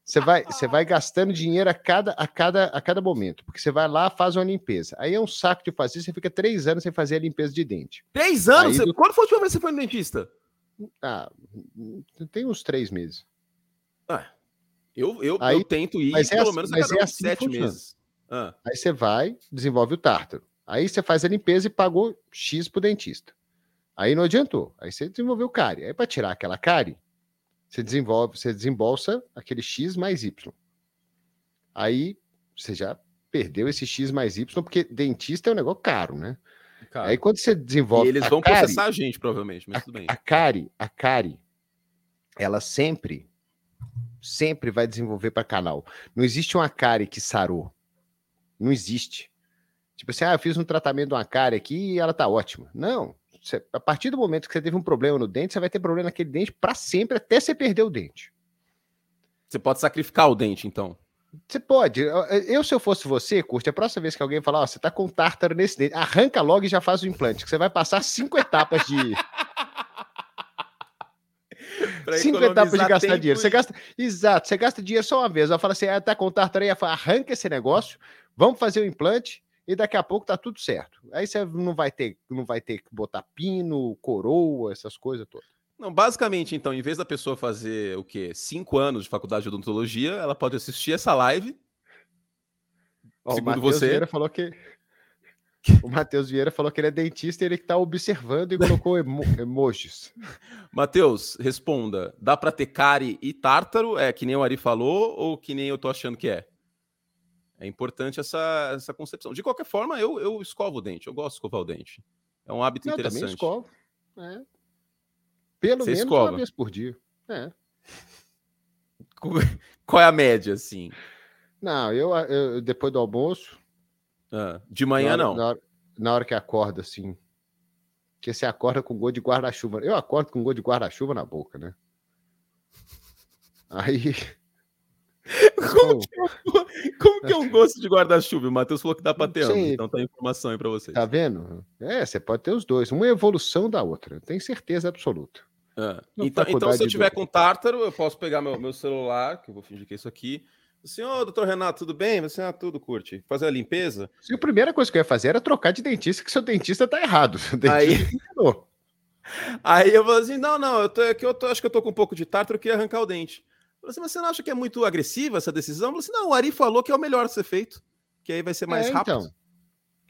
você vai, você vai gastando dinheiro a cada, a, cada, a cada momento, porque você vai lá, faz uma limpeza. Aí é um saco de fazer, você fica três anos sem fazer a limpeza de dente. Três anos? Aí Você- do- Quando foi a última vez que você foi no dentista? Ah, tem uns três meses. Ah, eu, eu, Aí- eu tento ir mas é pelo assim- menos a mas é assim sete funciona. meses. Ah, Aí você vai, desenvolve o tártaro. Aí você faz a limpeza e pagou X pro dentista. Aí não adiantou. Aí você desenvolveu cárie. Aí para tirar aquela cárie, você desenvolve, você desembolsa aquele X mais Y. Aí você já perdeu esse X mais Y, porque dentista é um negócio caro, né? cara. Aí quando você desenvolve e eles a vão cárie, processar a gente, provavelmente, mas tudo bem. a cárie, a cárie, ela sempre, sempre vai desenvolver para canal. Não existe uma cárie que sarou. Não existe. Tipo assim, ah, eu fiz um tratamento de uma cárie aqui e ela tá ótima. Não. Você- a partir do momento que você teve um problema no dente, você vai ter problema naquele dente para sempre, até você perder o dente. Você pode sacrificar o dente, então. Você pode. Eu, se eu fosse você, curte, a próxima vez que alguém falar, ó, você tá com tártaro nesse dente, arranca logo e já faz o implante, que você vai passar cinco etapas de. Cinco etapas de gastar dinheiro. Você e- gasta, exato, você gasta dinheiro só uma vez. Ela fala assim: ah, tá com ela fala, arranca esse negócio, vamos fazer o implante e daqui a pouco tá tudo certo. Aí você não vai ter, não vai ter que botar pino, coroa, essas coisas todas. Não, basicamente, então, em vez da pessoa fazer o quê? Cinco anos de faculdade de odontologia, ela pode assistir essa live. Ó, o Segundo Matheus você- Vieira falou que o Matheus Vieira falou que ele é dentista e ele que tá observando e colocou emo- emojis. Matheus, responda. Dá pra ter cárie e tártaro? É que nem o Ari falou ou que nem eu tô achando que é? É importante essa, essa concepção. De qualquer forma, eu, eu escovo o dente. Eu gosto de escovar o dente. É um hábito Eu também interessante. escovo. É. Pelo Você menos escova? uma vez por dia. É. Qual é a média, assim? Não, eu, eu- depois do almoço, Ah, de manhã, na hora, não. Na hora, na hora que acorda, assim. Porque você acorda com gosto de guarda-chuva. Eu acordo com gosto de guarda-chuva na boca, né? Aí. Como que, como que é um gosto de guarda-chuva? O Matheus falou que dá pra ter ambos, então tem informação aí pra vocês. Tá vendo? É, você pode ter os dois. Uma é evolução da outra. Tenho certeza absoluta. Na Então, então, se eu tiver com tártaro, eu posso pegar meu, meu celular, que eu vou fingir que é isso aqui. Assim, ô, doutor Renato, tudo bem? Você, ah, tudo, curte. Fazer a limpeza? Se a primeira coisa que eu ia fazer era trocar de dentista, que seu dentista tá errado. O dentista Aí, enganou. aí eu vou assim, não, não, eu, tô, é que eu tô- acho que eu tô com um pouco de tártaro, eu queria arrancar o dente. Eu falei assim, mas você não acha que é muito agressiva essa decisão? Eu falei assim, não, o Ari falou que é o melhor a ser feito, que aí vai ser mais É, rápido. Então,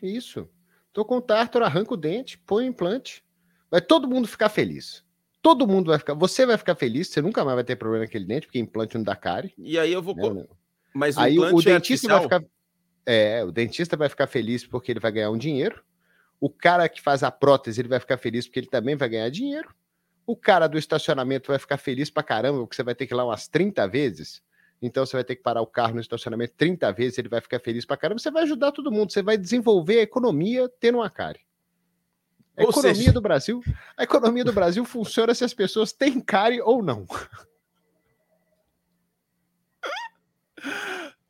isso. Tô com tártaro, arranca o dente, põe o implante. Vai todo mundo ficar feliz. Todo mundo vai ficar. Você vai ficar feliz, você nunca mais vai ter problema naquele dente, porque implante não dá cárie. E aí eu vou... né, co- né? Mas o Aí o é dentista vai artificial? ficar. É, o dentista vai ficar feliz porque ele vai ganhar um dinheiro. O cara que faz a prótese, ele vai ficar feliz porque ele também vai ganhar dinheiro. O cara do estacionamento vai ficar feliz pra caramba, porque você vai ter que ir lá umas 30 vezes. Então você vai ter que parar o carro no estacionamento 30 vezes, ele vai ficar feliz pra caramba. Você vai ajudar todo mundo, você vai desenvolver a economia tendo uma cárie. A Ou economia seja- do Brasil, a economia do Brasil funciona se as pessoas têm cárie ou não.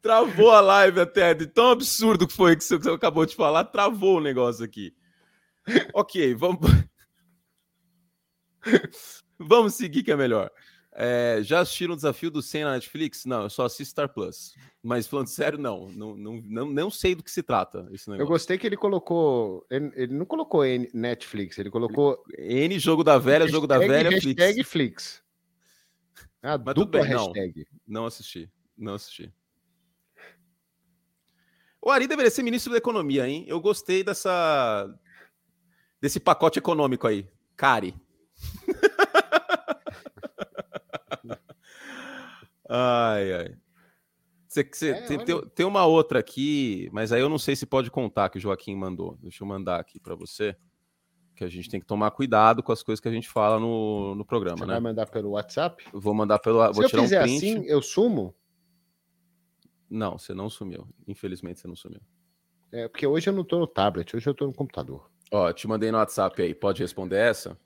Travou a live até, de tão absurdo que foi que você acabou de falar, travou o negócio aqui. ok, vamos. vamos seguir que é melhor. É, já assistiram o desafio do 100 na Netflix? Não, eu só assisto Star Plus. Mas falando sério, não. Não, não, não, não sei do que se trata esse Eu negócio. gostei que ele colocou. Ele, ele não colocou N- Netflix, ele colocou N jogo da velha, jogo da Hashtag- velha, hashtag Flix. Flix. A Mas dupla bem, não. hashtag. Não assisti. Não assisti. O Ari deveria ser ministro da Economia, hein? Eu gostei dessa desse pacote econômico aí. Cari. ai, ai. Você, você, é, tem, tem, tem, uma outra aqui, mas aí eu não sei se pode contar que o Joaquim mandou. Deixa eu mandar aqui para você. Que a gente tem que tomar cuidado com as coisas que a gente fala no, no programa, você né? Vai mandar pelo WhatsApp? Vou mandar pelo. Se vou tirar um print. assim, eu sumo? Não, você não sumiu. Infelizmente você não sumiu. É, porque hoje eu não tô no tablet, hoje eu tô no computador. Ó, te mandei no WhatsApp aí. Pode responder essa?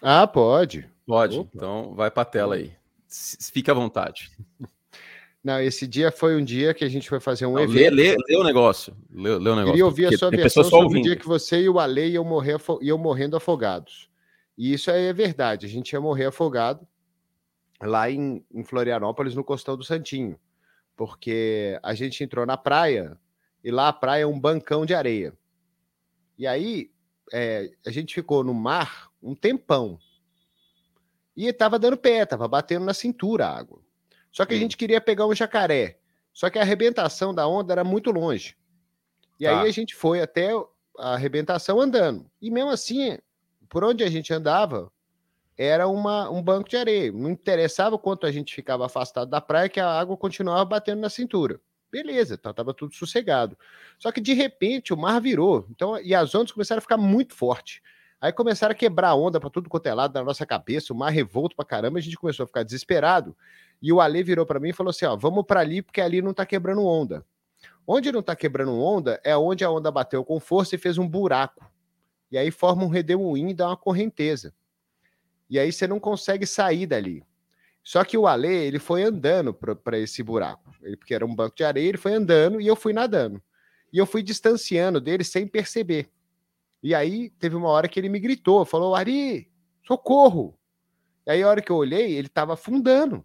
Ah, pode. Pode. Opa. Então vai para a tela aí. Fique à vontade. Não, esse dia foi um dia que a gente foi fazer um Não, evento. Lê, lê, lê, o negócio. Lê, lê o negócio. Queria ouvir a sua versão sobre o dia que você e o Ale iam, morrer, iam morrendo afogados. E isso aí é verdade. A gente ia morrer afogado lá em, em Florianópolis, no Costão do Santinho. Porque a gente entrou na praia e lá a praia é um bancão de areia. E aí é, a gente ficou no mar um tempão. E estava dando pé, estava batendo na cintura a água. Só que a gente queria pegar um jacaré. Só que a arrebentação da onda era muito longe. E tá. aí a gente foi até a arrebentação andando. E mesmo assim, por onde a gente andava, era uma, um banco de areia. Não interessava quanto a gente ficava afastado da praia, que a água continuava batendo na cintura. Beleza, tá, tava tudo sossegado. Só que de repente o mar virou. Então, e as ondas começaram a ficar muito fortes. Aí começaram a quebrar onda para tudo quanto é lado na nossa cabeça, o mar revolto para caramba, a gente começou a ficar desesperado. E o Ale virou para mim e falou assim: ó, vamos para ali porque ali não tá quebrando onda. Onde não tá quebrando onda é onde a onda bateu com força e fez um buraco. E aí forma um redemoinho e dá uma correnteza. E aí você não consegue sair dali. Só que o Ale, ele foi andando para esse buraco. Ele, porque era um banco de areia, ele foi andando e eu fui nadando. E eu fui distanciando dele sem perceber. E aí teve uma hora que ele me gritou, falou: Ari, socorro! E aí a hora que eu olhei, ele estava afundando,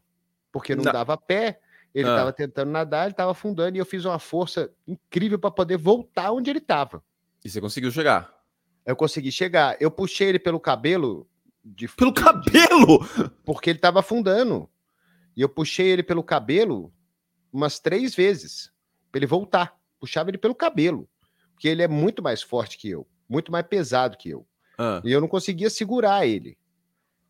porque não, não, dava pé. Ele estava ah. tentando nadar, ele estava afundando e eu fiz uma força incrível para poder voltar onde ele estava. E você conseguiu chegar? Eu consegui chegar. Eu puxei ele pelo cabelo. De, pelo de, cabelo? De, porque ele estava afundando. E eu puxei ele pelo cabelo umas três vezes para ele voltar. Puxava ele pelo cabelo, porque ele é muito mais forte que eu muito mais pesado que eu. Ah. E eu não conseguia segurar ele.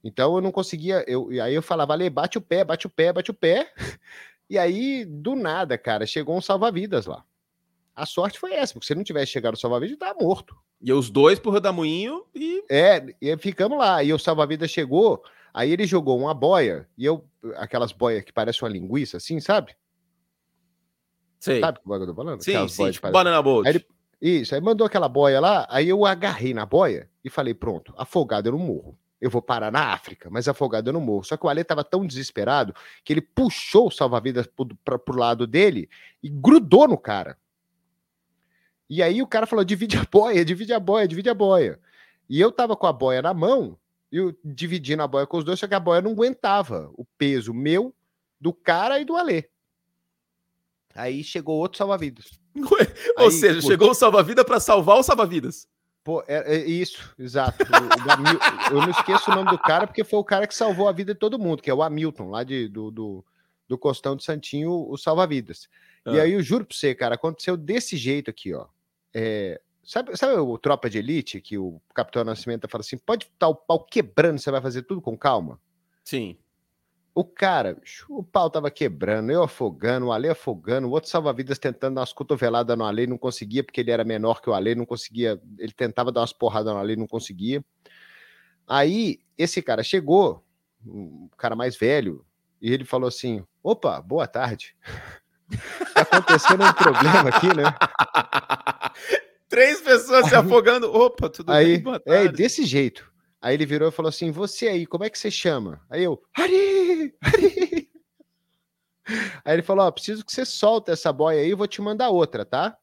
Então eu não conseguia. Eu, e aí eu falava, Ale, bate o pé, bate o pé, bate o pé. E aí, do nada, cara, chegou um salva-vidas lá. A sorte foi essa, porque se não tivesse chegado o salva-vidas, tava morto. E os dois pro Rodamuinho e. É, e ficamos lá. E o salva-vidas chegou, aí ele jogou uma boia, e eu. Aquelas boias que parecem uma linguiça, assim, sabe? Sei. Sabe o que eu tô falando? Sim, Aquelas sim, tipo, banana boat. Aí ele, isso, aí mandou aquela boia lá, aí eu agarrei na boia e falei: pronto, afogado eu não morro. Eu vou parar na África, mas afogado eu não morro. Só que o Ale estava tão desesperado que ele puxou o salva-vidas para o lado dele e grudou no cara. E aí o cara falou: divide a boia, divide a boia, divide a boia. E eu tava com a boia na mão, e eu dividindo a boia com os dois, só que a boia não aguentava o peso meu, do cara e do Alê. Aí chegou outro salva-vidas. Ou Aí, seja, pô, chegou o salva-vida para salvar o salva-vidas. Pô, é, é isso, exato. O, o, eu não esqueço o nome do cara porque foi o cara que salvou a vida de todo mundo, que é o Hamilton, lá de, do, do, do Costão de Santinho, o salva-vidas. Ah. E aí eu juro pra você, cara, aconteceu desse jeito aqui, ó. É, sabe, sabe o Tropa de Elite, que o Capitão Nascimento fala assim: pode estar o pau quebrando, você vai fazer tudo com calma? Sim. O cara, o pau tava quebrando, eu afogando, o Ale afogando, o outro salva-vidas tentando dar umas cotoveladas no Ale, não conseguia, porque ele era menor que o Ale, não conseguia, ele tentava dar umas porradas no Ale, não conseguia. Aí, esse cara chegou, um cara mais velho, e ele falou assim: opa, boa tarde. tá acontecendo um problema aqui, né? Três pessoas se afogando. Opa, tudo aí, bem? É, desse jeito. Aí ele virou e falou assim: Você aí, como é que você chama? Aí eu, Ari! Ari! Aí ele falou: Ó, preciso que você solte essa boia aí, eu vou te mandar outra, tá?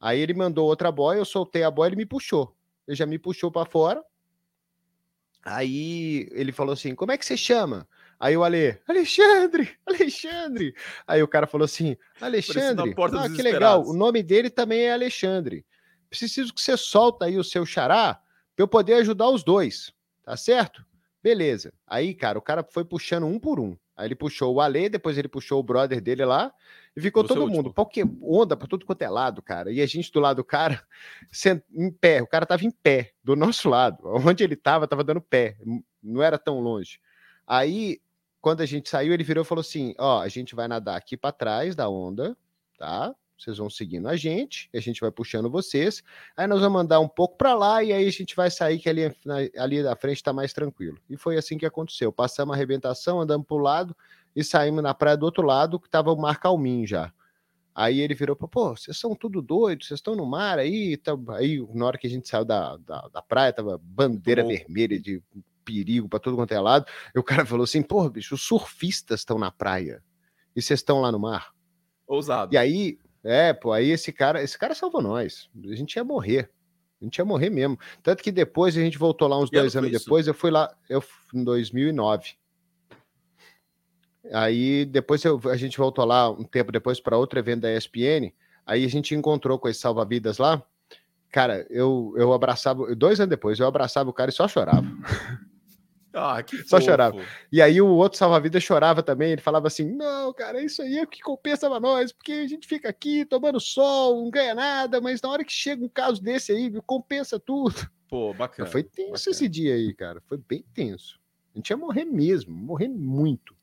Aí ele mandou outra boia, eu soltei a boia, ele me puxou. Ele já me puxou para fora. Aí ele falou assim: Como é que você chama? Aí o Ale, Alexandre, Alexandre. Aí o cara falou assim: Alexandre, ah, que legal. O nome dele também é Alexandre. Preciso que você solta aí o seu xará para eu poder ajudar os dois, tá certo? Beleza. Aí, cara, o cara foi puxando um por um. Aí ele puxou o Ale, depois ele puxou o brother dele lá, e ficou Você é todo o mundo. último. Porque onda pra tudo quanto é lado, cara. E a gente do lado do cara, sent- em pé. O cara tava em pé, do nosso lado. Onde ele tava, tava dando pé. Não era tão longe. Aí, quando a gente saiu, ele virou e falou assim: Ó, a gente vai nadar aqui pra trás da onda, tá? Vocês vão seguindo a gente, a gente vai puxando vocês. Aí nós vamos andar um pouco para lá e aí a gente vai sair que ali, na- ali da frente está mais tranquilo. E foi assim que aconteceu. Passamos a arrebentação, andamos para o lado e saímos na praia do outro lado, que estava o mar calminho já. Aí ele virou para pô, vocês são tudo doidos, vocês estão no mar aí, tá... aí na hora que a gente saiu da, da, da praia, tava bandeira vermelha de perigo para todo quanto é lado. E o cara falou assim, pô, bicho, os surfistas estão na praia e vocês estão lá no mar. Ousado. E aí, é, pô, aí esse cara, esse cara salvou nós. A gente ia morrer. A gente ia morrer mesmo. Tanto que depois a gente voltou lá uns Que dois anos isso? depois, eu fui lá, eu em 2009. Aí depois eu- a gente voltou lá um tempo depois para outro evento da ESPN. Aí a gente encontrou com esse salva-vidas lá. Cara, eu, eu abraçava, dois anos depois, eu abraçava o cara e só chorava. Ah, que Só fofo. chorava. E aí o outro salva-vidas chorava também, ele falava assim: "Não, cara, isso aí é o que compensa pra nós, porque a gente fica aqui tomando sol, não ganha nada, mas na hora que chega um caso desse aí, compensa tudo". Pô, bacana. Foi tenso bacana. esse dia aí, cara, foi bem tenso. A gente ia morrer mesmo, morrer muito.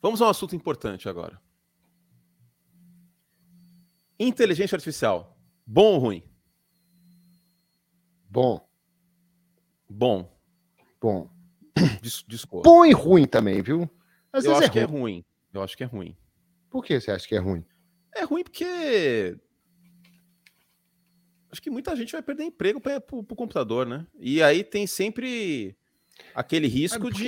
Vamos a um assunto importante agora. Inteligência artificial. Bom ou ruim? Bom, Bom. Bom. Bom e ruim também, viu? Às Eu vezes acho é que é ruim. ruim. Eu acho que é ruim. Por que você acha que é ruim? É ruim porque. Acho que muita gente vai perder emprego para o computador, né? E aí tem sempre aquele risco porque-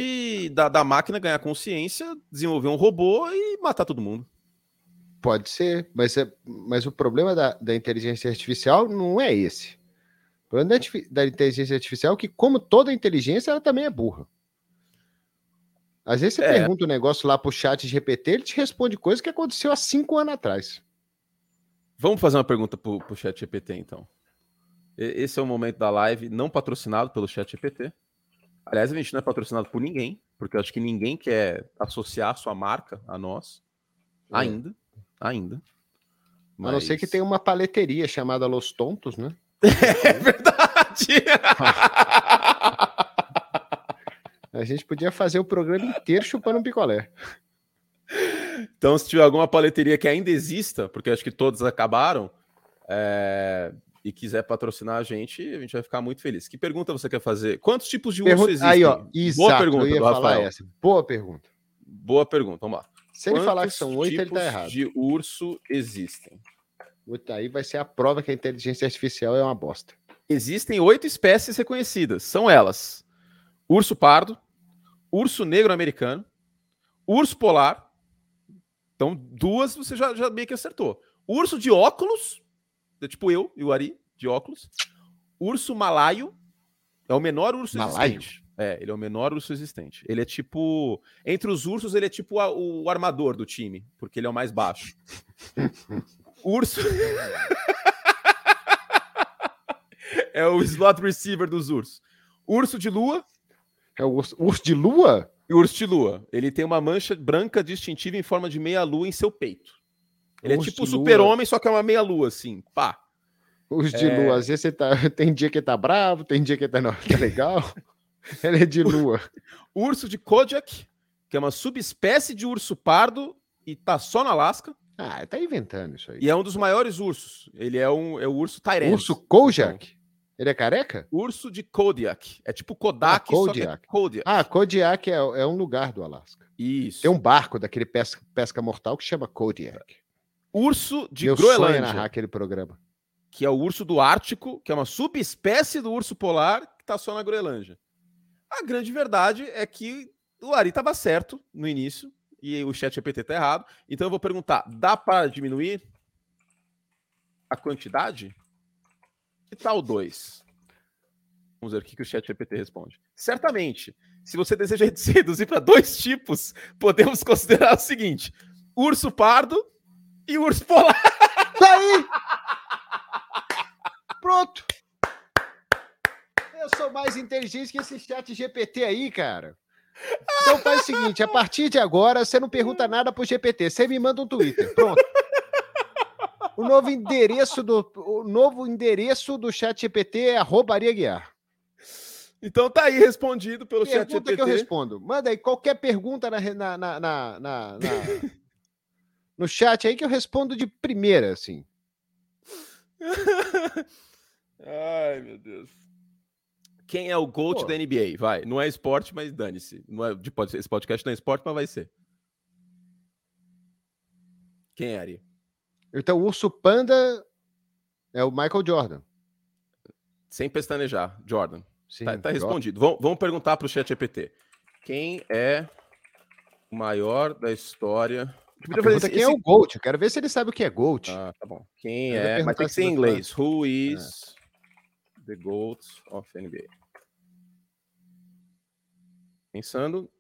de da, da máquina ganhar consciência, desenvolver um robô e matar todo mundo. Pode ser, mas, é, mas o problema da, da inteligência artificial não é esse. O problema da, inteligência artificial é que, como toda inteligência, ela também é burra. Às vezes você É. pergunta um negócio lá pro chat GPT, ele te responde coisa que aconteceu há cinco anos atrás. Vamos fazer uma pergunta pro, pro chat GPT, então. Esse é o momento da live não patrocinado pelo chat GPT. Aliás, a gente não é patrocinado por ninguém, porque eu acho que ninguém quer associar a sua marca a nós. É. Ainda. Ainda. A não ser que Mas- tenha uma paleteria chamada Los Tontos, né? É verdade! A gente podia fazer o programa inteiro chupando um picolé. então, se tiver alguma paleteria que ainda exista, porque acho que todas acabaram, é, e quiser patrocinar a gente, a gente vai ficar muito feliz. Que pergunta você quer fazer? Quantos tipos de urso existem? Aí, ó, Boa exato, pergunta eu ia falar essa. Boa pergunta. Boa pergunta, vamos lá. Se ele falar que Quantos são oito, ele tá tipos errado. de urso existem? Aí vai ser a prova que a inteligência artificial é uma bosta. Existem oito espécies reconhecidas. São elas: urso pardo, urso negro americano, urso polar. Então, duas você já, já meio que acertou. Urso de óculos, é tipo eu e o Ari, de óculos. Urso malaio, é o menor urso Malaio? existente. É, ele é o menor urso existente. Ele é tipo. Entre os ursos, ele é tipo a- o armador do time, porque ele é o mais baixo. Urso. é o slot receiver dos ursos. Urso de lua É o urso, urso de lua? e urso de lua. Ele tem uma mancha branca distintiva em forma de meia-lua em seu peito. Ele é Urso tipo o de lua. super-homem, só que é uma meia-lua, assim. Pá. Urso de É. lua. Às vezes você tá. Tem dia que ele tá bravo, tem dia que ele tá, não, tá legal. Ele é de lua. Urso de Kodiak, que é uma subespécie de urso pardo e tá só no Alasca. Ah, tá inventando isso aí. E é um dos maiores ursos. Ele é, um, é o urso Tyrant. Urso Kojak? Ele é careca? Urso de Kodiak. É tipo Kodak, Ah, só que é Kodiak. Kodiak. Ah, Kodiak é, é um lugar do Alasca. Isso. Tem um barco daquele pesca, pesca mortal que chama Kodiak. Urso de Meu sonho é Groenlândia. narrar aquele programa. que é o urso do Ártico, que é uma subespécie do urso polar que está só na Groenlândia. A grande verdade é que o Ari estava certo no início e o chat GPT está errado. Então eu vou perguntar: dá para diminuir a quantidade? Que tal dois? Vamos ver o que o chat GPT responde. Certamente, se você deseja se reduzir para dois tipos, podemos considerar o seguinte: urso pardo e urso polar. Daí! Pronto! Eu sou mais inteligente que esse chat GPT aí, cara. Então faz o seguinte: a partir de agora, você não pergunta nada pro GPT, você me manda um Twitter. Pronto. O novo endereço do, o novo endereço do chat GPT é arroba Guiar. Então tá aí respondido pelo pergunta chat GPT. que eu respondo. Manda aí qualquer pergunta na, na, na, na, na no chat aí que eu respondo de primeira, assim. Ai, meu Deus. Quem é o GOAT Pô. da NBA? Vai. Não é esporte, mas dane-se. Não é, de, esse podcast não é esporte, mas vai ser. Quem é, Ari? Então, o urso panda é o Michael Jordan. Sem pestanejar, Jordan. Sim, tá, tá respondido. Vamos, vamos perguntar para o chat GPT. Quem é o maior da história? Pergunta quem esse... é o GOAT. Eu quero ver se ele sabe o que é GOAT. Ah, tá bom. Quem é? Mas tem que ser em inglês. Who is é. The GOAT of NBA? Pensando.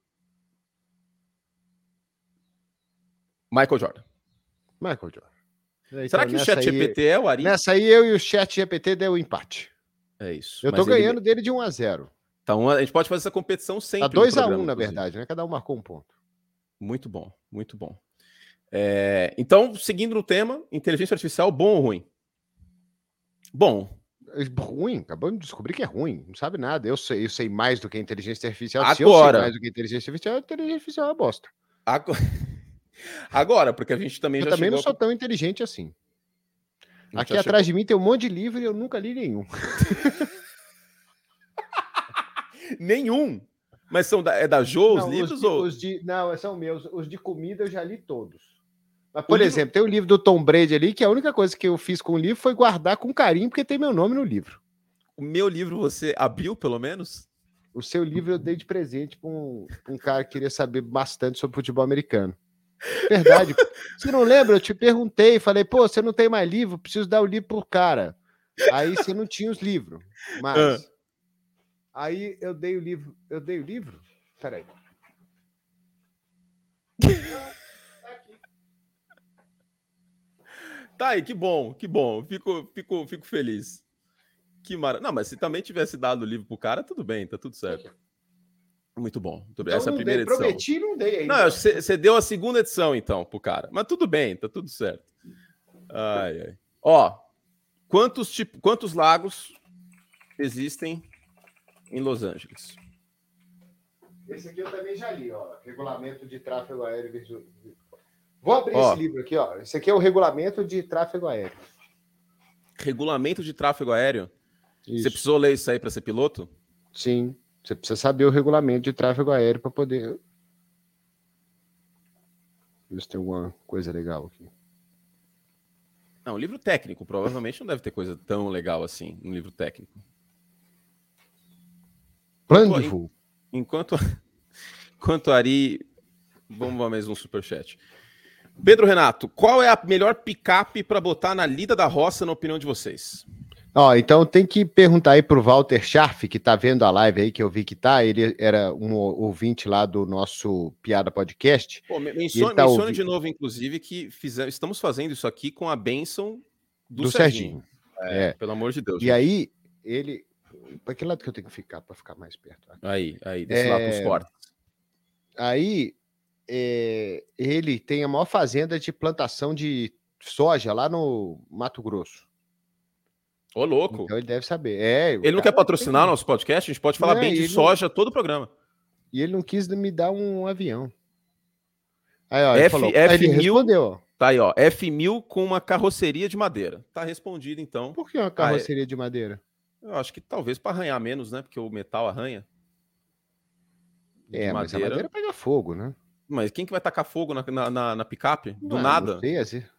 Michael Jordan. Michael Jordan. Então, Será que o chat GPT é o Ari? Nessa aí eu e o chat GPT deu empate. É isso. Eu tô ganhando ele... dele de 1 a 0 Então a gente pode fazer essa competição sempre. Tá 2 a 1 na verdade, né? Cada um marcou um ponto. Muito bom, muito bom. É... Então, seguindo no tema, inteligência artificial, bom ou ruim? Bom. Ruim, acabamos de descobrir que é ruim, não sabe nada. Eu sei, eu sei mais do que a inteligência artificial. Agora, Se eu sei mais do que a inteligência artificial, a inteligência artificial é uma bosta. Agora, Agora porque a gente também eu já também não sou tão inteligente assim. Aqui atrás chegou... de mim tem um monte de livro e eu nunca li nenhum. nenhum? Mas são da, é da Jo os não, livros? Os de, ou... os de, não, são meus. Os de comida eu já li todos. Mas, por o exemplo, livro... tem o livro do Tom Brady ali, que a única coisa que eu fiz com o livro foi guardar com carinho, porque tem meu nome no livro. O meu livro você abriu, pelo menos? O seu livro eu dei de presente para um, um cara que queria saber bastante sobre futebol americano. Verdade. Você não lembra? Eu te perguntei, falei, pô, você não tem mais livro, preciso dar o livro pro cara. Aí você não tinha os livros. Mas. Ah. Aí eu dei o livro. Eu dei o livro? Peraí. Tá aí, que bom, que bom. Fico, fico, fico feliz. Que maravilha. Não, mas se também tivesse dado o livro pro cara, tudo bem, tá tudo certo. Muito bom. Muito bem. Então, Essa é a primeira dei, edição. Prometi, não dei ainda. Não, você deu a segunda edição, então, pro cara. Mas tudo bem, tá tudo certo. Ai, ai. Ó, quantos, tipo, quantos lagos existem em Los Angeles? Esse aqui eu também já li, ó. Regulamento de tráfego aéreo. Vou abrir ó, esse livro aqui, ó. Esse aqui é o regulamento de tráfego aéreo. Regulamento de tráfego aéreo? Isso. Você precisou ler isso aí para ser piloto? Sim. Você precisa saber o regulamento de tráfego aéreo para poder. Ver se tem alguma coisa legal aqui. Não, livro técnico, provavelmente não deve ter coisa tão legal assim no livro técnico. Plano de voo. Enquanto, enquanto Ari. Vamos lá mais um superchat. Pedro Renato, qual é a melhor picape para botar na lida da roça, na opinião de vocês? Ó, então tem que perguntar aí pro Walter Scharf, que tá vendo a live aí, que eu vi que tá, ele era um ouvinte lá do nosso Piada Podcast. Pô, mencione, tá mencione de novo, inclusive, que fizemos, estamos fazendo isso aqui com a benção do, do Serginho. Serginho. É, é. Pelo amor de Deus. E gente. aí, ele... Para que lado que eu tenho que ficar para ficar mais perto? Aí, aí, desse é... lado dos cortes. Aí, é... ele tem a maior fazenda de plantação de soja lá no Mato Grosso. Ô, louco. Então ele deve saber. É, ele não quer patrocinar tem... nosso podcast? A gente pode falar não, bem de soja não... todo o programa. E ele não quis me dar um avião. Aí, ó, F, falou, F ele respondeu, ó. Tá aí, ó. F1000 com uma carroceria de madeira. Tá respondido, então. Por que uma carroceria de madeira? Eu acho que talvez para arranhar menos, né? Porque o metal arranha. É, mas a madeira pega fogo, né? Mas quem que vai tacar fogo na, na, na, na picape? Do nada? Não sei, às vezes,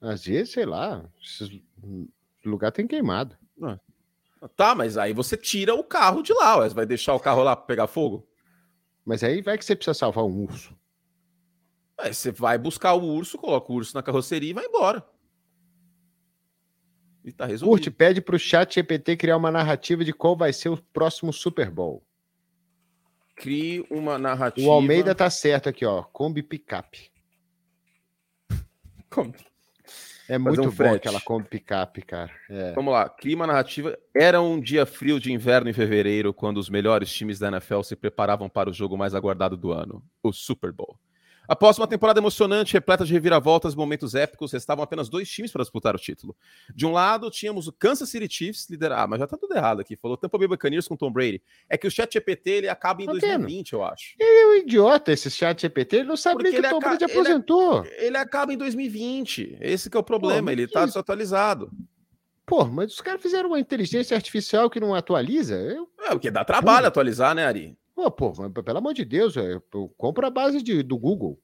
às vezes, sei lá, o lugar tem queimado. Ah. Tá, mas aí você tira o carro de lá, ué. vai deixar o carro lá para pegar fogo? Mas aí vai que você precisa salvar um urso. Aí você vai buscar o urso, coloca o urso na carroceria e vai embora. E tá resolvido. Curte, pede pro chat GPT criar uma narrativa de qual vai ser o próximo Super Bowl. Crie uma narrativa. O Almeida tá certo aqui, ó. Kombi Pickup. Kombi. É muito um bom aquela Kombi picape, cara. É. Vamos lá, clima narrativa. Era um dia frio de inverno em fevereiro, quando os melhores times da NFL se preparavam para o jogo mais aguardado do ano, o Super Bowl. Após uma temporada emocionante, repleta de reviravoltas e momentos épicos, restavam apenas dois times para disputar o título. De um lado, tínhamos o Kansas City Chiefs liderar, ah, mas já tá tudo errado aqui. Falou Tampa Bay Buccaneers com Tom Brady. É que o Chat GPT ele acaba em tá 2020, eu acho. Ele é um idiota esse Chat GPT, ele não sabe nem que o Tom Brady aposentou. Ele, ele, acaba em 2020. Esse é o problema, Pô, ele tá desatualizado. Pô, mas os caras fizeram uma inteligência artificial que não atualiza? Eu... É, porque dá trabalho atualizar, né, Ari? Pô, pô, pelo amor de Deus, eu compro a base de, do Google.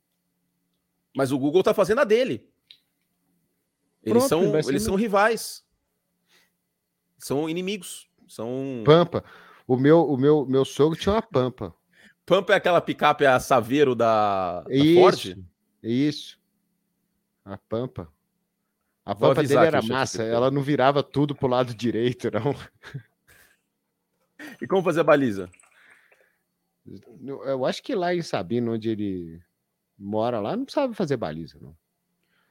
Mas o Google tá fazendo a dele. Eles Pronto, são, eles são rivais. São inimigos. São. Pampa. O meu, o meu, meu sogro tinha uma Pampa. Pampa é aquela picape a Saveiro da, da isso, Ford? Isso. A Pampa. A Vou Pampa dele era massa, ela não virava tudo pro lado direito, não. E como fazer a baliza? Eu acho que lá em Sabino, onde ele mora lá, não sabe fazer baliza, não.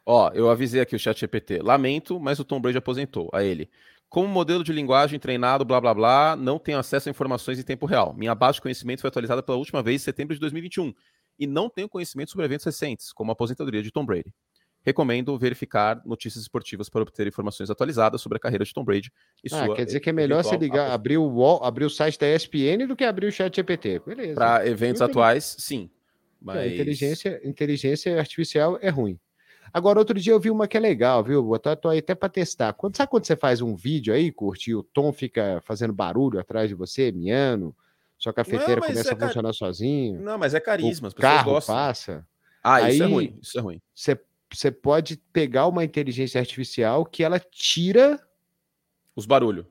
Ó, eu avisei aqui o chat GPT. Lamento, mas o Tom Brady aposentou. A ele. Como modelo de linguagem treinado, blá blá blá, não tenho acesso a informações em tempo real. Minha base de conhecimento foi atualizada pela última vez em setembro de 2021. E não tenho conhecimento sobre eventos recentes, como a aposentadoria de Tom Brady. Recomendo verificar notícias esportivas para obter informações atualizadas sobre a carreira de Tom Brady e ah, sua. Quer dizer que é melhor você ligar, abrir o, wall, abrir o site da ESPN do que abrir o chat GPT. Beleza. Para eventos atuais, sim. Mas... É, inteligência, inteligência artificial é ruim. Agora, outro dia eu vi uma que é legal, viu? Vou tô aí até para testar. Quando, sabe quando você faz um vídeo aí, curte, e o tom fica fazendo barulho atrás de você, miando, sua cafeteira não, começa é a funcionar car... sozinho. Não, mas é carisma, o carro gostam. passa. Ah, aí, isso é ruim, isso é ruim. Você você pode pegar uma inteligência artificial que ela tira os barulhos.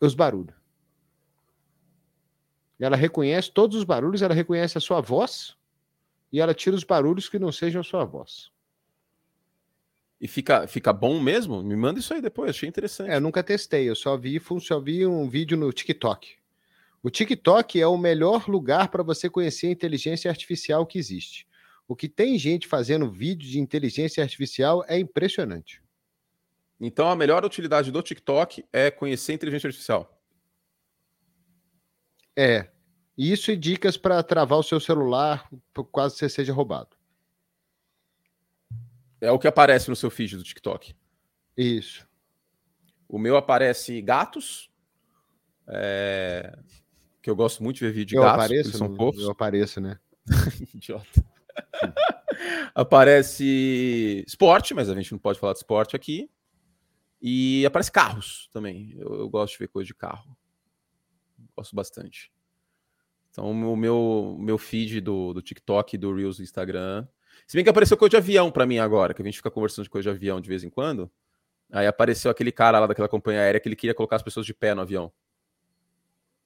Os barulhos. Ela reconhece todos os barulhos, ela reconhece a sua voz e ela tira os barulhos que não sejam a sua voz. E fica, fica bom mesmo? Me manda isso aí depois, achei interessante. É, eu nunca testei, eu só vi, só vi um vídeo no TikTok. O TikTok é o melhor lugar para você conhecer a inteligência artificial que existe. O que tem gente fazendo vídeo de inteligência artificial é impressionante. Então a melhor utilidade do TikTok é conhecer inteligência artificial. É. Isso e dicas para travar o seu celular quase você seja roubado. É o que aparece no seu feed do TikTok. Isso. O meu aparece gatos. É... Que eu gosto muito de ver vídeo de eu gatos. Apareço, são poucos. Eu apareço, né? Idiota. aparece esporte, mas a gente não pode falar de esporte aqui. E aparece carros também. Eu, eu gosto de ver coisa de carro. Gosto bastante. Então, o meu, meu feed do, do TikTok, do Reels do Instagram. Se bem que apareceu coisa de avião para mim agora, que a gente fica conversando de coisa de avião de vez em quando. Aí apareceu aquele cara lá daquela companhia aérea que ele queria colocar as pessoas de pé no avião. O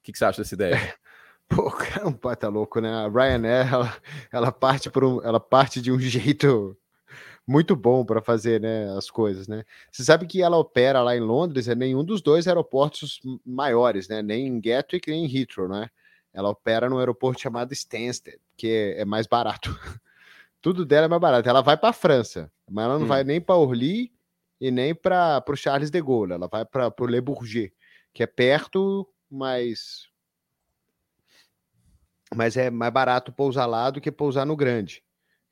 que, que você acha dessa ideia? Pô, é um pata louco, né? A Ryanair, ela, ela, parte por um, ela parte de um jeito muito bom para fazer né, as coisas, né? Você sabe que ela opera lá em Londres, é nenhum dos dois aeroportos maiores, né? Nem em Gatwick, nem em Heathrow, né? Ela opera num aeroporto chamado Stansted, que é, é mais barato. Tudo dela é mais barato. Ela vai para a França, mas ela não hum. vai nem para Orly e nem para o Charles de Gaulle. Ela vai para o Le Bourget, que é perto, mas mas é mais barato pousar lá do que pousar no grande.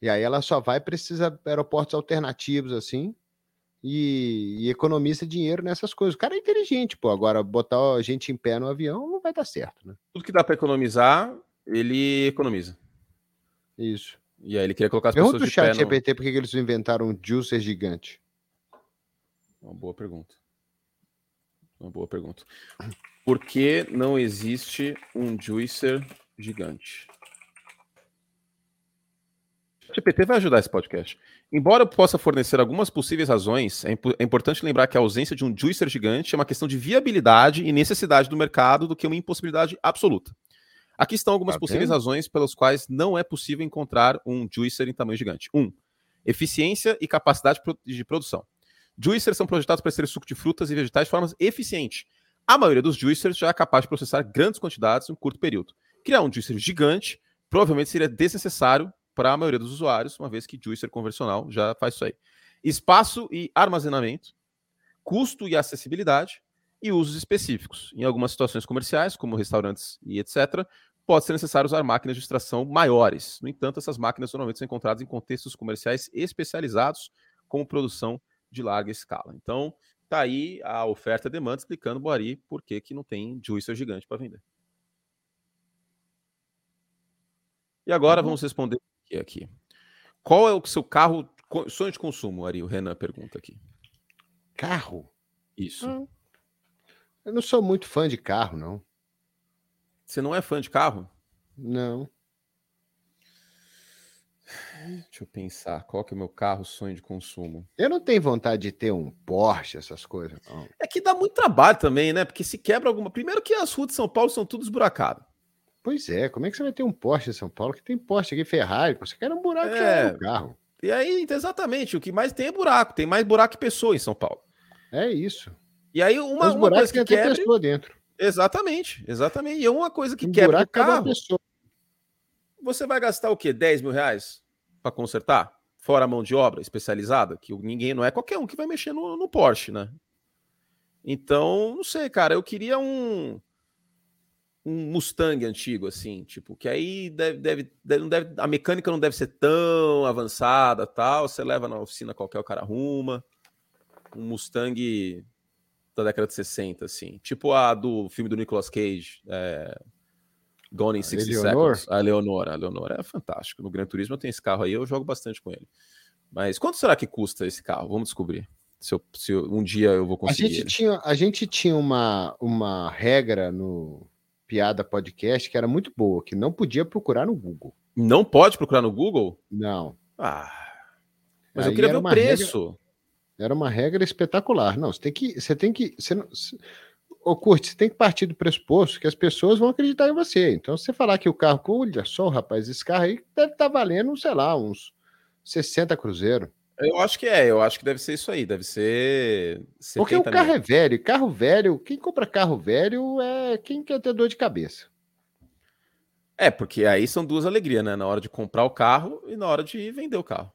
E aí ela só vai precisar aeroportos alternativos assim e, e, economiza dinheiro nessas coisas. O cara é inteligente, pô. Agora botar a gente em pé no avião não vai dar certo, né? Tudo que dá para economizar, ele economiza. Isso. E aí ele queria colocar as Pergunta pessoas de chat no... GPT por que eles inventaram um juicer gigante. Uma boa pergunta. Uma boa pergunta. Por que não existe um juicer gigante. O GPT vai ajudar esse podcast. Embora eu possa fornecer algumas possíveis razões, é, imp é, importante lembrar que a ausência de um juicer gigante é uma questão de viabilidade e necessidade do mercado do que uma impossibilidade absoluta. Aqui estão algumas tá possíveis razões pelas quais não é possível encontrar um juicer em tamanho gigante. 1. Um, eficiência e capacidade de produção. Juicers são projetados para ser suco de frutas e vegetais de forma eficiente. A maioria dos juicers já é capaz de processar grandes quantidades em um curto período. Criar um juicer gigante provavelmente seria desnecessário para a maioria dos usuários, uma vez que juicer convencional já faz isso aí. espaço e armazenamento, custo e acessibilidade e usos específicos. Em algumas situações comerciais, como restaurantes e etc., pode ser necessário usar máquinas de extração maiores. No entanto, essas máquinas normalmente são encontradas em contextos comerciais especializados, como produção de larga escala. Então, tá aí a oferta e demanda explicando, Boari, por que, que não tem juicer gigante para vender. E agora uhum. vamos responder aqui. Qual é o seu carro, sonho de consumo, Ari? O Renan pergunta aqui. Carro? Isso. Hum. Eu não sou muito fã de carro, não. Você não é fã de carro? Não. Deixa eu pensar, qual que é o meu carro sonho de consumo? Eu não tenho vontade de ter um Porsche, essas coisas. Não. É que dá muito trabalho também, né? Porque se quebra alguma. Primeiro que as ruas de São Paulo são tudo esburacadas. Pois é, como é que você vai ter um Porsche em São Paulo que tem Porsche aqui, Ferrari? Você quer um buraco é... no carro. E aí, exatamente, o que mais tem é buraco. Tem mais buraco que pessoa em São Paulo. É isso. E aí, uma, uma coisa que quebra... pessoa dentro. Exatamente, exatamente. E é uma coisa que um quebra o carro. Você vai gastar o quê? 10 mil reais para consertar? Fora a mão de obra especializada, que ninguém não é qualquer um que vai mexer no, no Porsche, né? Então, não sei, cara. Eu queria um um Mustang antigo, assim, tipo, que aí deve, deve, não deve, a mecânica não deve ser tão avançada, tal. Você leva na oficina qualquer, o cara arruma. Um Mustang da década de 60, assim. Tipo a do filme do Nicolas Cage, é... Gone in 60 Eleonor? Seconds. A Leonora. A Leonora é fantástico. No Gran Turismo eu tenho esse carro aí, eu jogo bastante com ele. Mas quanto será que custa esse carro? Vamos descobrir. Se, eu, se eu, um dia eu vou conseguir. A gente, tinha, a gente tinha uma, uma regra no Piada Podcast que era muito boa, que não podia procurar no Google. Não pode procurar no Google? Não. Ah. Mas aí eu queria ver o preço. Regra... Era uma regra espetacular. Não, você tem que. Você tem que. Você não, você, ô, Curte, você tem que partir do pressuposto que as pessoas vão acreditar em você. Então, se você falar que o carro, olha só, rapaz, esse carro aí deve estar tá valendo, sei lá, uns 60 cruzeiro. Eu acho que é, eu acho que deve ser isso aí, deve ser. Porque o carro mil. é velho, carro velho, quem compra carro velho é quem quer ter dor de cabeça. É, porque aí são duas alegrias, né? Na hora de comprar o carro e na hora de vender o carro.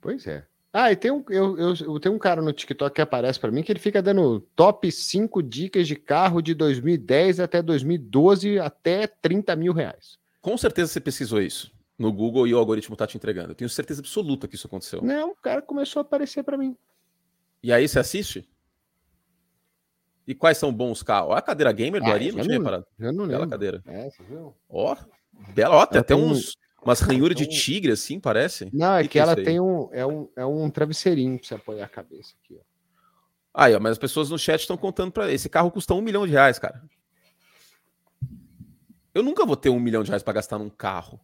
Pois é. Ah, e tem um, eu, eu, eu tenho um cara no TikTok que aparece para mim que ele fica dando top 5 dicas de carro de 2010 até 2012 até 30 mil reais. Com certeza você pesquisou isso no Google e o algoritmo tá te entregando. Eu tenho certeza absoluta que isso aconteceu. Não, o cara começou a aparecer para mim. E aí você assiste? E quais são bons carros? a cadeira gamer do ah, Ari, não tinha parado. Eu não Bela lembro. cadeira. É, você viu? Ó, bela, ó, tem até uns Umas ranhuras de tigre, assim, parece? Não, é que, que, ela tem um é, um. é um travesseirinho pra você apoiar a cabeça aqui, ó. Aí, ó, mas as pessoas no chat estão contando para esse carro custa um milhão de reais, cara. Eu nunca vou ter um milhão de reais para gastar num carro.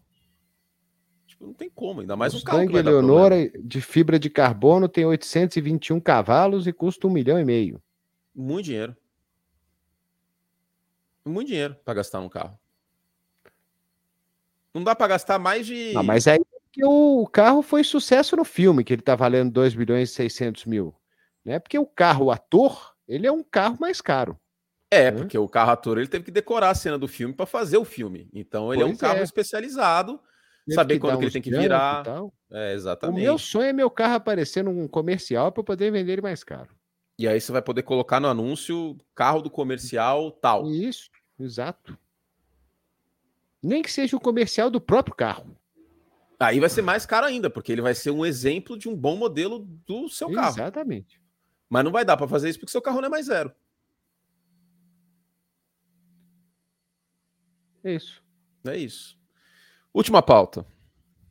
Tipo, não tem como, ainda mais um carro. Eleonora de fibra de carbono tem 821 cavalos e custa um milhão e meio. Muito dinheiro. Muito dinheiro para gastar num carro. Não dá para gastar mais de. Não, mas aí que o carro foi sucesso no filme, que ele tá valendo 2 bilhões e 600 mil. Né? Porque o carro ator, ele é um carro mais caro. É, né? porque o carro ator ele teve que decorar a cena do filme para fazer o filme. Então ele pois é um carro é. especializado, saber quando que ele tem que virar. É, exatamente. O meu sonho é meu carro aparecer num comercial para poder vender ele mais caro. E aí você vai poder colocar no anúncio carro do comercial tal. Isso, exato. Nem que seja o comercial do próprio carro. Aí vai ser mais caro ainda, porque ele vai ser um exemplo de um bom modelo do seu carro. Exatamente. Mas não vai dar para fazer isso porque seu carro não é mais zero. É isso. É isso. Última pauta.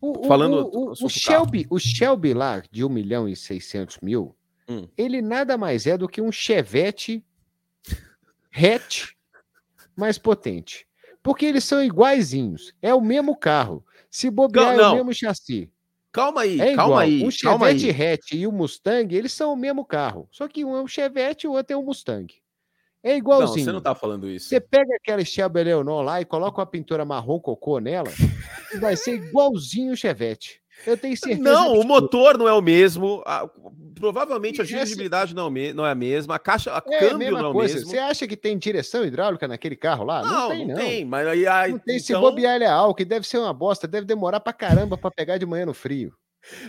O, Falando o, o, o Shelby, o Shelby lá de 1 milhão e 600 mil, hum. ele nada mais é do que um Chevette hatch mais potente. Porque eles são iguaizinhos. É o mesmo carro. Se bobear, não, é o mesmo chassi. Calma aí, é calma aí. O Chevette hatch e o Mustang, eles são o mesmo carro. Só que um é um Chevette e o outro é um Mustang. É igualzinho. Não, você não tá falando isso. Você pega aquela Shelby Leonor lá e coloca uma pintura marrom cocô nela, e vai ser igualzinho o Chevette. Eu tenho certeza. Não, o motor não é o mesmo. A, provavelmente a dirigibilidade não, é, não é a mesma. A caixa, a é, câmbio não é o mesmo. Você acha que tem direção hidráulica naquele carro lá? Não, não tem, não. Tem, mas aí. aí não tem. Então... Se bobear ele é álcool, deve ser uma bosta, deve demorar pra caramba pra pegar de manhã no frio.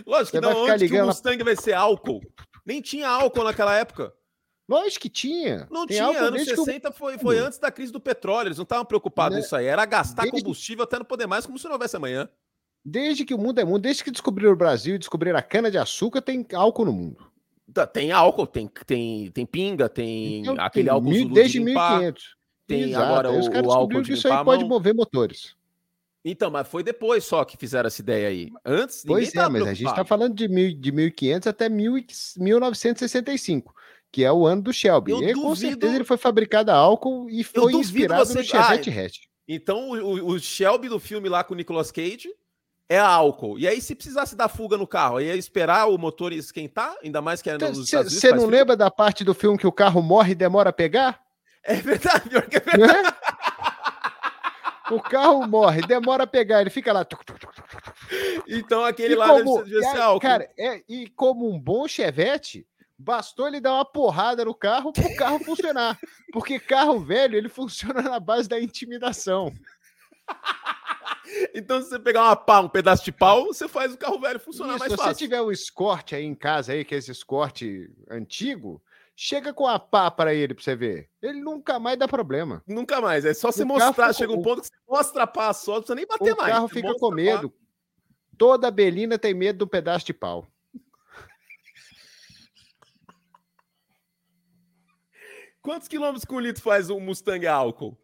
Lógico que não, onde que o Mustang vai ser álcool? Nem tinha álcool naquela época. Lógico que tinha. Não Tem tinha, anos 60 que... foi, foi antes da crise do petróleo, eles não estavam preocupados né? nisso aí. Era gastar desde... combustível até não poder mais, como se não houvesse amanhã. Desde que o mundo é mundo, desde que descobriram o Brasil e descobriram a cana-de-açúcar, tem álcool no mundo. Tá, tem álcool, tem, tem, tem pinga, tem então, aquele tem álcool mil, Desde de 1500. Tem Exato. agora os caras o, álcool de isso aí pode mover motores. Então, mas foi depois só que fizeram essa ideia aí. Antes, Pois é, mas a gente está falando de, mil, de 1500 até mil, 1965, que é o ano do Shelby. Eu e duvido... com certeza ele foi fabricado a álcool e foi inspirado você... no Chevette ah, hatch. Então, o, o, Shelby do filme lá com o Nicolas Cage é álcool. E aí, se precisasse dar fuga no carro, ia esperar o motor esquentar, ainda mais que era nos Você não lembra da parte do filme que o carro morre e demora a pegar? É verdade, pior que é verdade. É? O carro morre, demora a pegar, ele fica lá. Então aquele e lá como, deve ser álcool. Cara, é, e como um bom Chevette, bastou ele dar uma porrada no carro para o carro funcionar. Porque carro velho, ele funciona na base da intimidação. Então, se você pegar uma pá, um pedaço de pau, você faz o carro velho funcionar Isso, mais fácil. Se você tiver um Escort aí em casa, aí, que é esse Escort antigo, chega com a pá para ele para você ver. Ele nunca mais dá problema. Nunca mais. É só você mostrar. Chega um ponto que você mostra a pá só, não precisa nem bater o mais. O carro fica com medo. Toda belina tem medo do pedaço de pau. Quantos quilômetros por litro faz um Mustang álcool?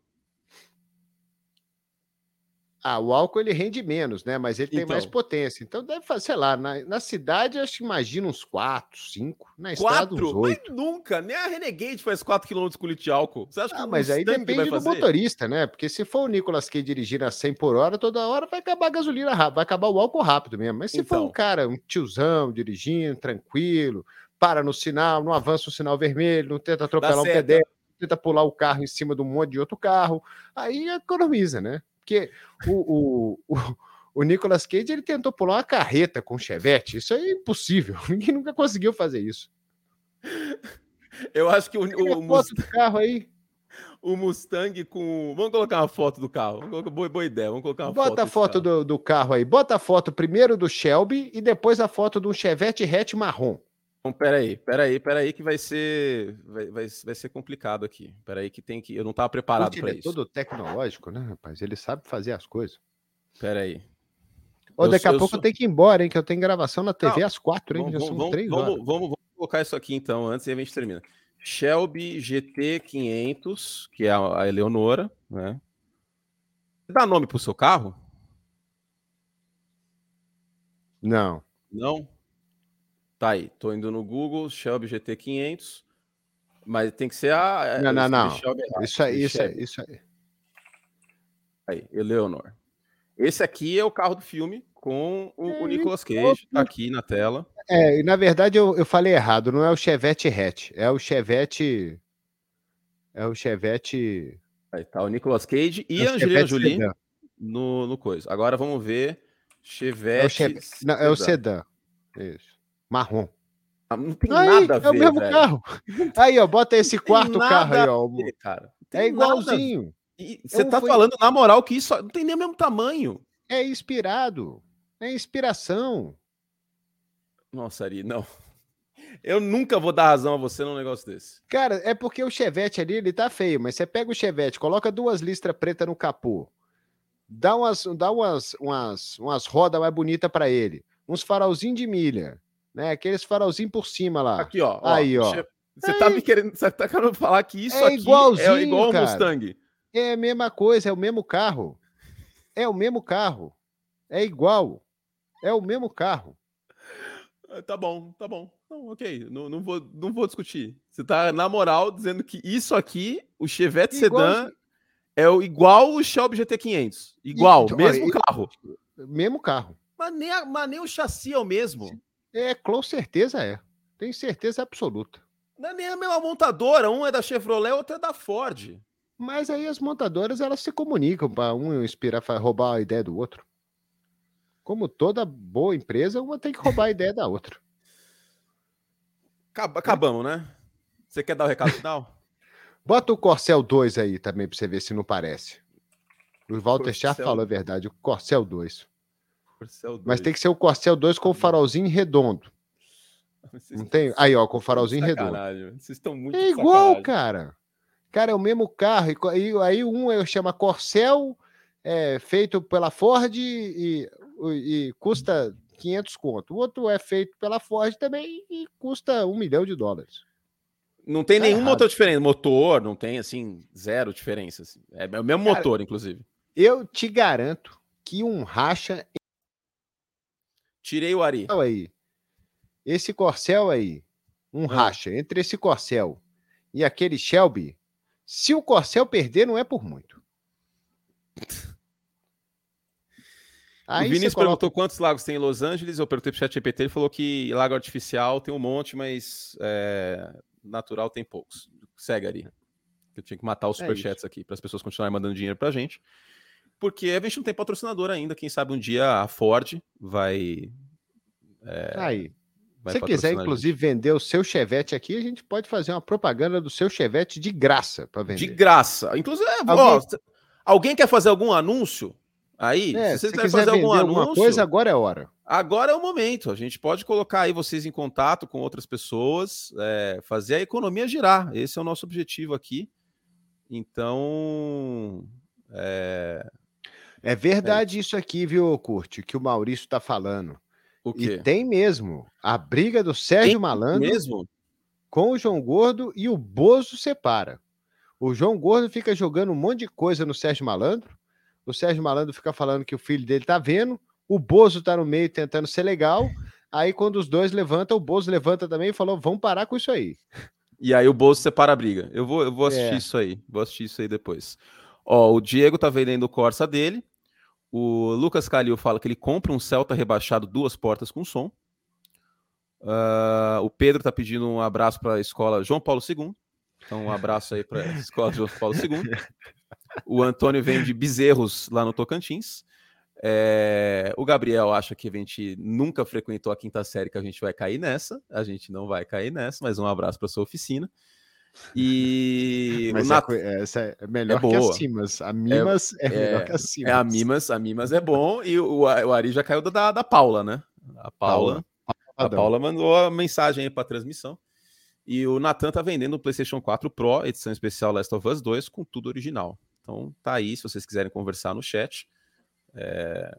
Ah, o álcool ele rende menos, né? Mas ele tem mais então. potência. Então deve fazer, sei lá, na, na cidade acho que imagina uns 4, 5. Na estrada uns 8. Mas nunca, nem a Renegade faz 4 km com litro de álcool. Você acha ah, que mas aí depende do motorista, né? Porque se for o Nicolas Cage dirigindo a 100 por hora, toda hora vai acabar a gasolina rápido, vai acabar o álcool rápido mesmo. Mas se então. for um então. cara, um tiozão dirigindo, tranquilo, para no sinal, não avança o sinal vermelho, não tenta atropelar um pedestre, tenta pular o carro em cima de um monte de outro carro, aí economiza, né? Porque o, o, o, o Nicolas Cage ele tentou pular uma carreta com Chevette. Isso é impossível. Ninguém nunca conseguiu fazer isso. Eu acho que o, o, o Mustang, do carro aí. O Mustang com. Vamos colocar uma foto do carro. Boa, boa ideia. Vamos colocar uma Bota foto. a foto do, do, carro aí. Bota a foto primeiro do Shelby e depois a foto do Chevette hatch marrom. Então, peraí, peraí, peraí, que vai ser, vai, vai, vai ser complicado aqui. Peraí, que tem que. Eu não estava preparado para é isso. É todo tecnológico, né, rapaz? Ele sabe fazer as coisas. Peraí. Ô, daqui a pouco sou... eu tenho que ir embora, hein? Que eu tenho gravação na TV não, às quatro, hein? Vamos, Já são vamos, três vamos, horas. Vamos, vamos, colocar isso aqui então, antes e a gente termina. Shelby GT500, que é a Eleonora, né? Dá nome pro seu carro? Não. Não? Tá aí, tô indo no Google, Shelby GT500, mas tem que ser a. Não, não, não. Isso aí, isso aí, isso aí. Aí, Eleonor. Esse aqui é o carro do filme com o, o Nicolas Cage, tá aqui na tela. É, e na verdade eu, eu falei errado, não é o Chevette hatch, é o Chevette. É o Chevette. Aí tá o Nicolas Cage e é a Angelina Jolie no, no coisa. Agora vamos ver Chevette. É o, Chevette, não, é o sedã. Isso marrom. Ah, não tem aí, nada a ver. É o mesmo velho. carro. Aí, ó, bota esse quarto carro aí, ó. Ver, cara. É igualzinho. Você tá foi... falando, na moral, que isso não tem nem o mesmo tamanho. É inspirado. É inspiração. Nossa, Ari, não. Eu nunca vou dar razão a você num negócio desse. Cara, é porque o Chevette ali, ele tá feio, mas você pega o Chevette, coloca duas listras pretas no capô, dá umas, dá umas, umas, umas rodas mais bonitas para ele, uns farolzinhos de milha, né? Aqueles farolzinhos por cima lá. Aqui, ó. Aí, ó. Você tá me querendo, você tá querendo falar que isso é aqui igualzinho, é igual ao Mustang? É a mesma coisa, é o mesmo carro. É o mesmo carro. É igual. É o mesmo carro. Ah, tá bom, tá bom. Não, ok, não, não, vou, não vou discutir. Você tá, na moral, dizendo que isso aqui, o Chevette Sedan, é o, igual o Shelby GT500. Igual, e, mesmo olha, carro. Mesmo carro. Mas nem, a, mas nem o chassi é o mesmo. É, com certeza é. Tenho certeza absoluta. Não é nem a mesma montadora, um é da Chevrolet, outro é da Ford. Mas aí as montadoras elas se comunicam para um inspirar, roubar a ideia do outro. Como toda boa empresa, uma tem que roubar a ideia da outra. Acabamos, né? Você quer dar o recado final? Bota o Corcel 2 aí também para você ver se não parece. O Walter Corcel... falou a verdade, o Corcel 2. Mas tem que ser o Corcel 2 com o farolzinho redondo. Vocês não tem? Aí, ó, com o farolzinho redondo. Vocês estão muito É igual, cara. Cara, é o mesmo carro. E aí um eu chama Corcel, é, feito pela Ford e, e, custa 500 conto. O outro é feito pela Ford também e custa um milhão de dólares. Não tem tá nenhum errado. motor diferente. Motor, não tem, assim, zero diferença. Assim. É o mesmo cara, motor, inclusive. Eu te garanto que um racha. Tirei o Ari. Aí. Esse Corcel aí, um ah. racha entre esse Corcel e aquele Shelby, se o Corcel perder, não é por muito. Aí o Vinícius coloca... perguntou quantos lagos tem em Los Angeles. Eu perguntei pro chat GPT, ele falou que lago artificial tem um monte, mas é, natural tem poucos. Segue ali. Eu tinha que matar os é superchats é aqui para as pessoas continuarem mandando dinheiro para a gente. Porque a gente não tem patrocinador ainda. Quem sabe um dia a Ford vai. É, aí. Se você quiser, inclusive, vender o seu Chevette aqui, a gente pode fazer uma propaganda do seu Chevette de graça para vender. De graça. Inclusive, é, alguém... Ó, alguém quer fazer algum anúncio? Aí, é, se você quiser fazer algum anúncio, coisa, agora é hora. Agora é o momento. A gente pode colocar aí vocês em contato com outras pessoas, é, fazer a economia girar. Esse é o nosso objetivo aqui. Então, é, é verdade é. isso aqui, viu, Curte, que o Maurício está falando. O quê? E tem mesmo. A briga do Sérgio tem Malandro mesmo? com o João Gordo e o Bozo separa. O João Gordo fica jogando um monte de coisa no Sérgio Malandro. O Sérgio Malandro fica falando que o filho dele tá vendo. O Bozo tá no meio tentando ser legal. Aí, quando os dois levantam, o Bozo levanta também e falou: vamos parar com isso aí. E aí o Bozo separa a briga. Eu vou, eu vou assistir é. isso aí. Vou assistir isso aí depois. Ó, o Diego tá vendendo o Corsa dele. O Lucas Calil fala que ele compra um Celta rebaixado duas portas com som. Uh, o Pedro está pedindo um abraço para a escola João Paulo II. Então, um abraço aí para a escola João Paulo II. O Antônio vem de Bezerros, lá no Tocantins. É, o Gabriel acha que a gente nunca frequentou a quinta série, que a gente vai cair nessa. A gente não vai cair nessa, mas um abraço para sua oficina. E Mas Nat... é, essa é melhor é que as Cimas. A Mimas é, é melhor que as Cimas. É, a Mimas, a Mimas é bom e o, o Ari já caiu da, da Paula, né? A Paula, Paula. a Paula mandou a mensagem aí para transmissão. E o Nathan tá vendendo o PlayStation 4 Pro, edição especial Last of Us 2, com tudo original. Então tá aí, se vocês quiserem conversar no chat. É...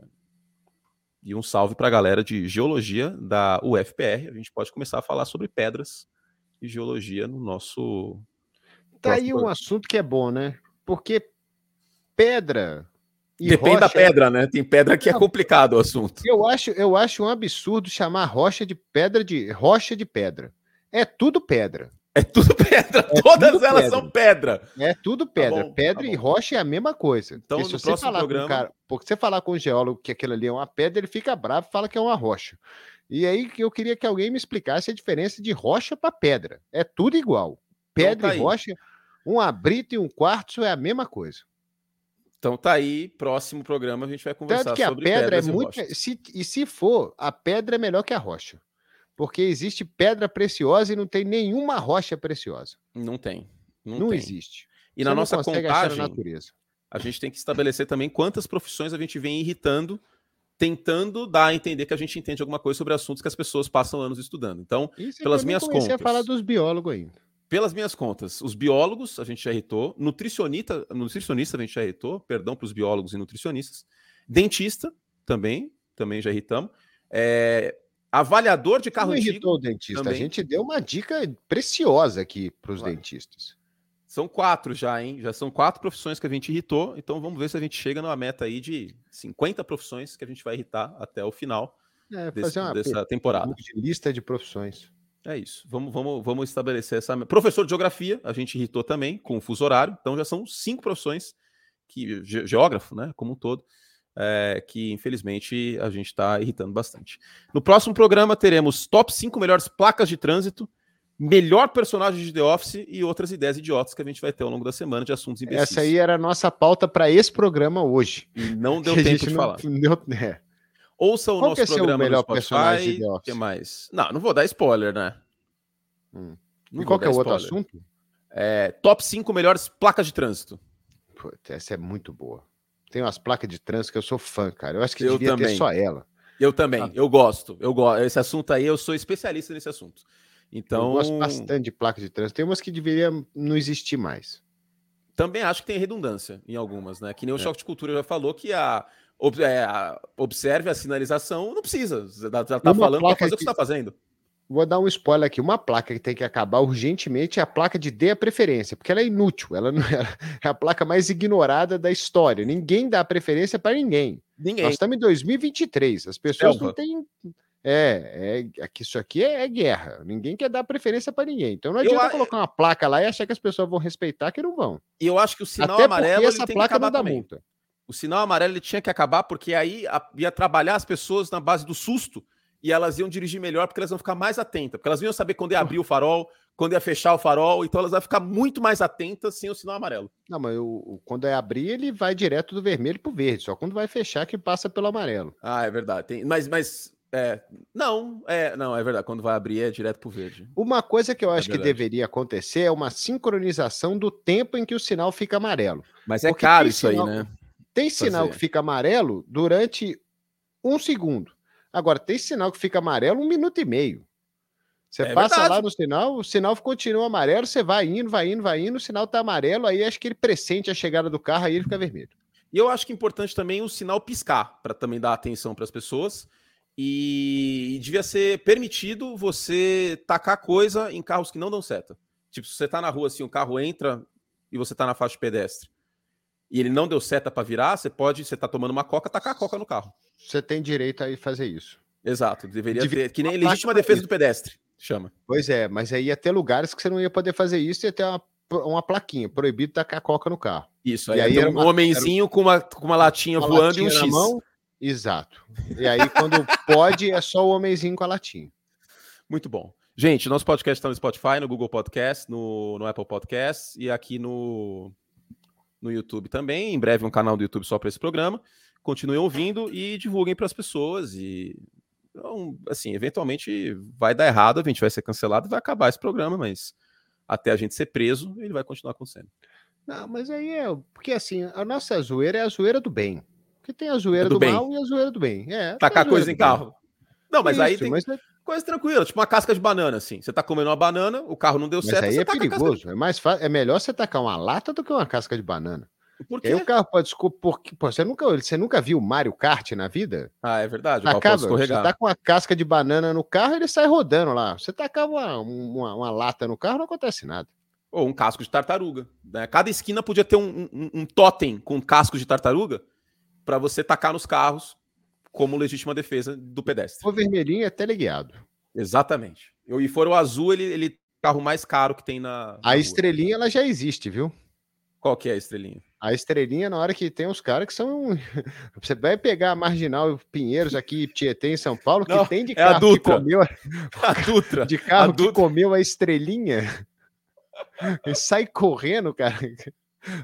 E um salve para a galera de geologia da UFPR. A gente pode começar a falar sobre pedras e geologia no nosso. Tá aí um assunto que é bom, né? Porque pedra. Depende rocha... da pedra, né? Tem pedra que é complicado o assunto. Eu acho, eu acho um absurdo chamar rocha de pedra de rocha de pedra. É tudo pedra. É tudo pedra. É Todas tudo elas pedra. são pedra. É tudo tá pedra. Tá bom, pedra tá e rocha é a mesma coisa. Então, porque no próximo programa. Um cara, porque você falar com um geólogo que aquilo ali é uma pedra, ele fica bravo e fala que é uma rocha. E aí eu queria que alguém me explicasse a diferença de rocha para pedra. É tudo igual. Pedra então, tá e rocha, um abrito e um quartzo é a mesma coisa. Então tá aí, próximo programa a gente vai conversar Tanto que a pedra é muito. Se, e se for, a pedra é melhor que a rocha. Porque existe pedra preciosa e não tem nenhuma rocha preciosa. Não tem. Não, não tem. existe. E Você na nossa contagem, a gente tem que estabelecer também quantas profissões a gente vem irritando tentando dar a entender que a gente entende alguma coisa sobre assuntos que as pessoas passam anos estudando. Então, Isso pelas minhas contas. a falar dos biólogos ainda. Pelas minhas contas, os biólogos a gente já irritou, nutricionista, nutricionista a gente já irritou, perdão para os biólogos e nutricionistas, dentista também, também já irritamos. É, avaliador de carro Não antigo. irritou o dentista, também. a gente deu uma dica preciosa aqui para os claro. dentistas. São quatro já, hein? Já são quatro profissões que a gente irritou. Então vamos ver se a gente chega numa meta aí de 50 profissões que a gente vai irritar até o final é, desse, dessa temporada. De lista de profissões. É isso. Vamos, vamos, vamos estabelecer essa. Professor de geografia, a gente irritou também com o fuso horário. Então já são cinco profissões que geógrafo, né, como um todo, é, que infelizmente a gente está irritando bastante. No próximo programa teremos top 5 melhores placas de trânsito melhor personagem de The Office e outras ideias idiotas que a gente vai ter ao longo da semana de assuntos imbecis. Essa aí era a nossa pauta para esse programa hoje. E não deu tempo de não, falar. Deu, é. Ouça o Qual nosso programa o melhor personagem de The Office? que mais? Não, não vou dar spoiler, né? Hum. E qual que é o outro assunto? É, top 5 melhores placas de trânsito. Putz, essa é muito boa. Tem umas placas de trânsito que eu sou fã, cara. Eu acho que eu devia também. ter só ela. Eu também, ah. eu gosto. Eu gosto. Esse assunto aí, eu sou especialista nesse assunto. Então. Eu gosto bastante de placas de trânsito. Tem umas que deveriam não existir mais. Também acho que tem redundância em algumas, né? Que nem o é. Choque de Cultura já falou que a, é, a observe a sinalização, não precisa. Já tá falando para fazer que... o que está fazendo. Vou dar um spoiler aqui. Uma placa que tem que acabar urgentemente é a placa de dê a preferência, porque ela é inútil. Ela não é, é a placa mais ignorada da história. Ninguém dá preferência para ninguém. Ninguém. Nós estamos em 2023. As pessoas Selva. não têm. É, é, aqui, isso aqui é, é, guerra. Ninguém quer dar preferência para ninguém. Então não adianta eu, colocar uma placa lá e achar que as pessoas vão respeitar, que não vão. E eu acho que o sinal Até amarelo essa placa não dá também. multa. O sinal amarelo ele tinha que acabar porque aí ia trabalhar as pessoas na base do susto e elas iam dirigir melhor porque elas vão ficar mais atentas, porque elas iam saber quando ia abrir o farol, quando ia fechar o farol, então elas vão ficar muito mais atentas sem o sinal amarelo. Não, mas eu, quando é abrir, ele vai direto do vermelho pro verde, só quando vai fechar que passa pelo amarelo. Ah, é verdade. Tem, mas, mas é, não, é, não, é verdade. Quando vai abrir é direto pro verde. Uma coisa que eu é acho é que deveria acontecer é uma sincronização do tempo em que o sinal fica amarelo. Mas é caro isso sinal, aí, né? Tem sinal Fazer. que fica amarelo durante um segundo. Agora, tem sinal que fica amarelo um minuto e meio. Você é passa verdade. lá no sinal, o sinal continua amarelo, você vai indo, vai indo, vai indo, o sinal tá amarelo, aí acho que ele pressente a chegada do carro, aí ele fica vermelho. E eu acho que é importante também o sinal piscar, para também dar atenção para as pessoas. E, devia ser permitido você tacar coisa em carros que não dão seta. Tipo, se você tá na rua assim, o carro entra e você tá na faixa de pedestre e ele não deu seta para virar, você pode, você tá tomando uma coca, tacar a coca no carro. Você tem direito a ir fazer isso. Exato, deveria Devia ter, que nem legítima defesa do pedestre, chama. Pois é, mas aí ia ter lugares que você não ia poder fazer isso, ia ter uma, uma plaquinha, proibido tacar coca no carro. Isso, aí, aí era um uma, homenzinho era... com, uma, com uma latinha uma voando latinha e um X. Mão, exato. E aí quando pode, é só o homenzinho com a latinha. Muito bom. Gente, nosso podcast está no Spotify, no Google Podcast, no, no Apple Podcast e aqui no, no YouTube também. Em breve um canal do YouTube só para esse programa. Continuem ouvindo e divulguem para as pessoas. E então, assim, eventualmente vai dar errado, a gente vai ser cancelado e vai acabar esse programa, mas até a gente ser preso, ele vai continuar acontecendo. Não, mas aí é. Porque assim, a nossa zoeira é a zoeira do bem. Porque tem a zoeira é do, do mal e a zoeira do bem. É, Tacar coisa em carro. Não, mas Isso, aí tem. Mas é coisa tranquila, tipo uma casca de banana, assim. Você tá comendo uma banana, o carro não deu Mas certo. Aí é perigoso. De... É mais fácil, é melhor você tacar uma lata do que uma casca de banana. Por quê? Aí o carro pode porque pô, você nunca, você nunca viu Mario Kart na vida? Ah, é verdade. O Acaba, você tá com uma casca de banana no carro, ele sai rodando lá. Você tacar uma, uma, uma lata no carro, não acontece nada. Ou um casco de tartaruga. Né? Cada esquina podia ter um, um, um totem com cascos de tartaruga para você tacar nos carros como legítima defesa do pedestre. O vermelhinho é teleguiado. Exatamente. Eu, e for o azul, ele, ele carro mais caro que tem na. na a rua. estrelinha ela já existe, viu? Qual que é a estrelinha? A estrelinha, na hora que tem uns caras que são. Você vai pegar a Marginal Pinheiros aqui, Tietê, em São Paulo, que Não, tem de carro é a que comeu. A... Dutra. De carro a que comeu a estrelinha e sai correndo, cara.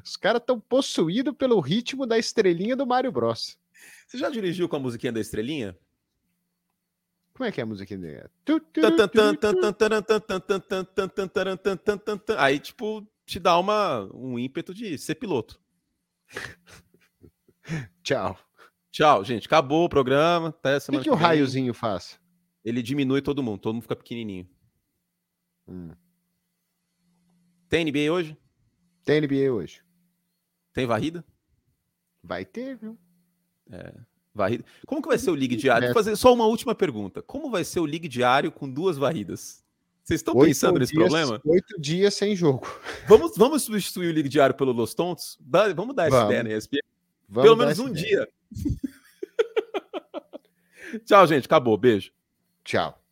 Os caras estão possuídos pelo ritmo da estrelinha do Mario Bros. Você já dirigiu com a musiquinha da estrelinha? Como é que é a musiquinha dele? Aí, tipo, te dá uma, um ímpeto de ser piloto. Tchau. Tchau, gente. Acabou o programa. Até semana o que, que, que o raiozinho faz? Ele diminui todo mundo, todo mundo fica pequenininho. Hum. Tem NBA hoje? Tem NBA hoje. Tem varrida? Vai ter, viu? É, varrida. Como que vai ser o Ligue Diário? Vou fazer só uma última pergunta. Como vai ser o Ligue Diário com duas varridas? Vocês estão pensando nesse dias, problema? Oito dias sem jogo. Vamos, vamos substituir o Ligue Diário pelo Los Tontos? vamos dar essa vamos. ideia na ESPN? Vamos pelo menos um ideia. dia. Tchau, gente. Acabou. Beijo. Tchau.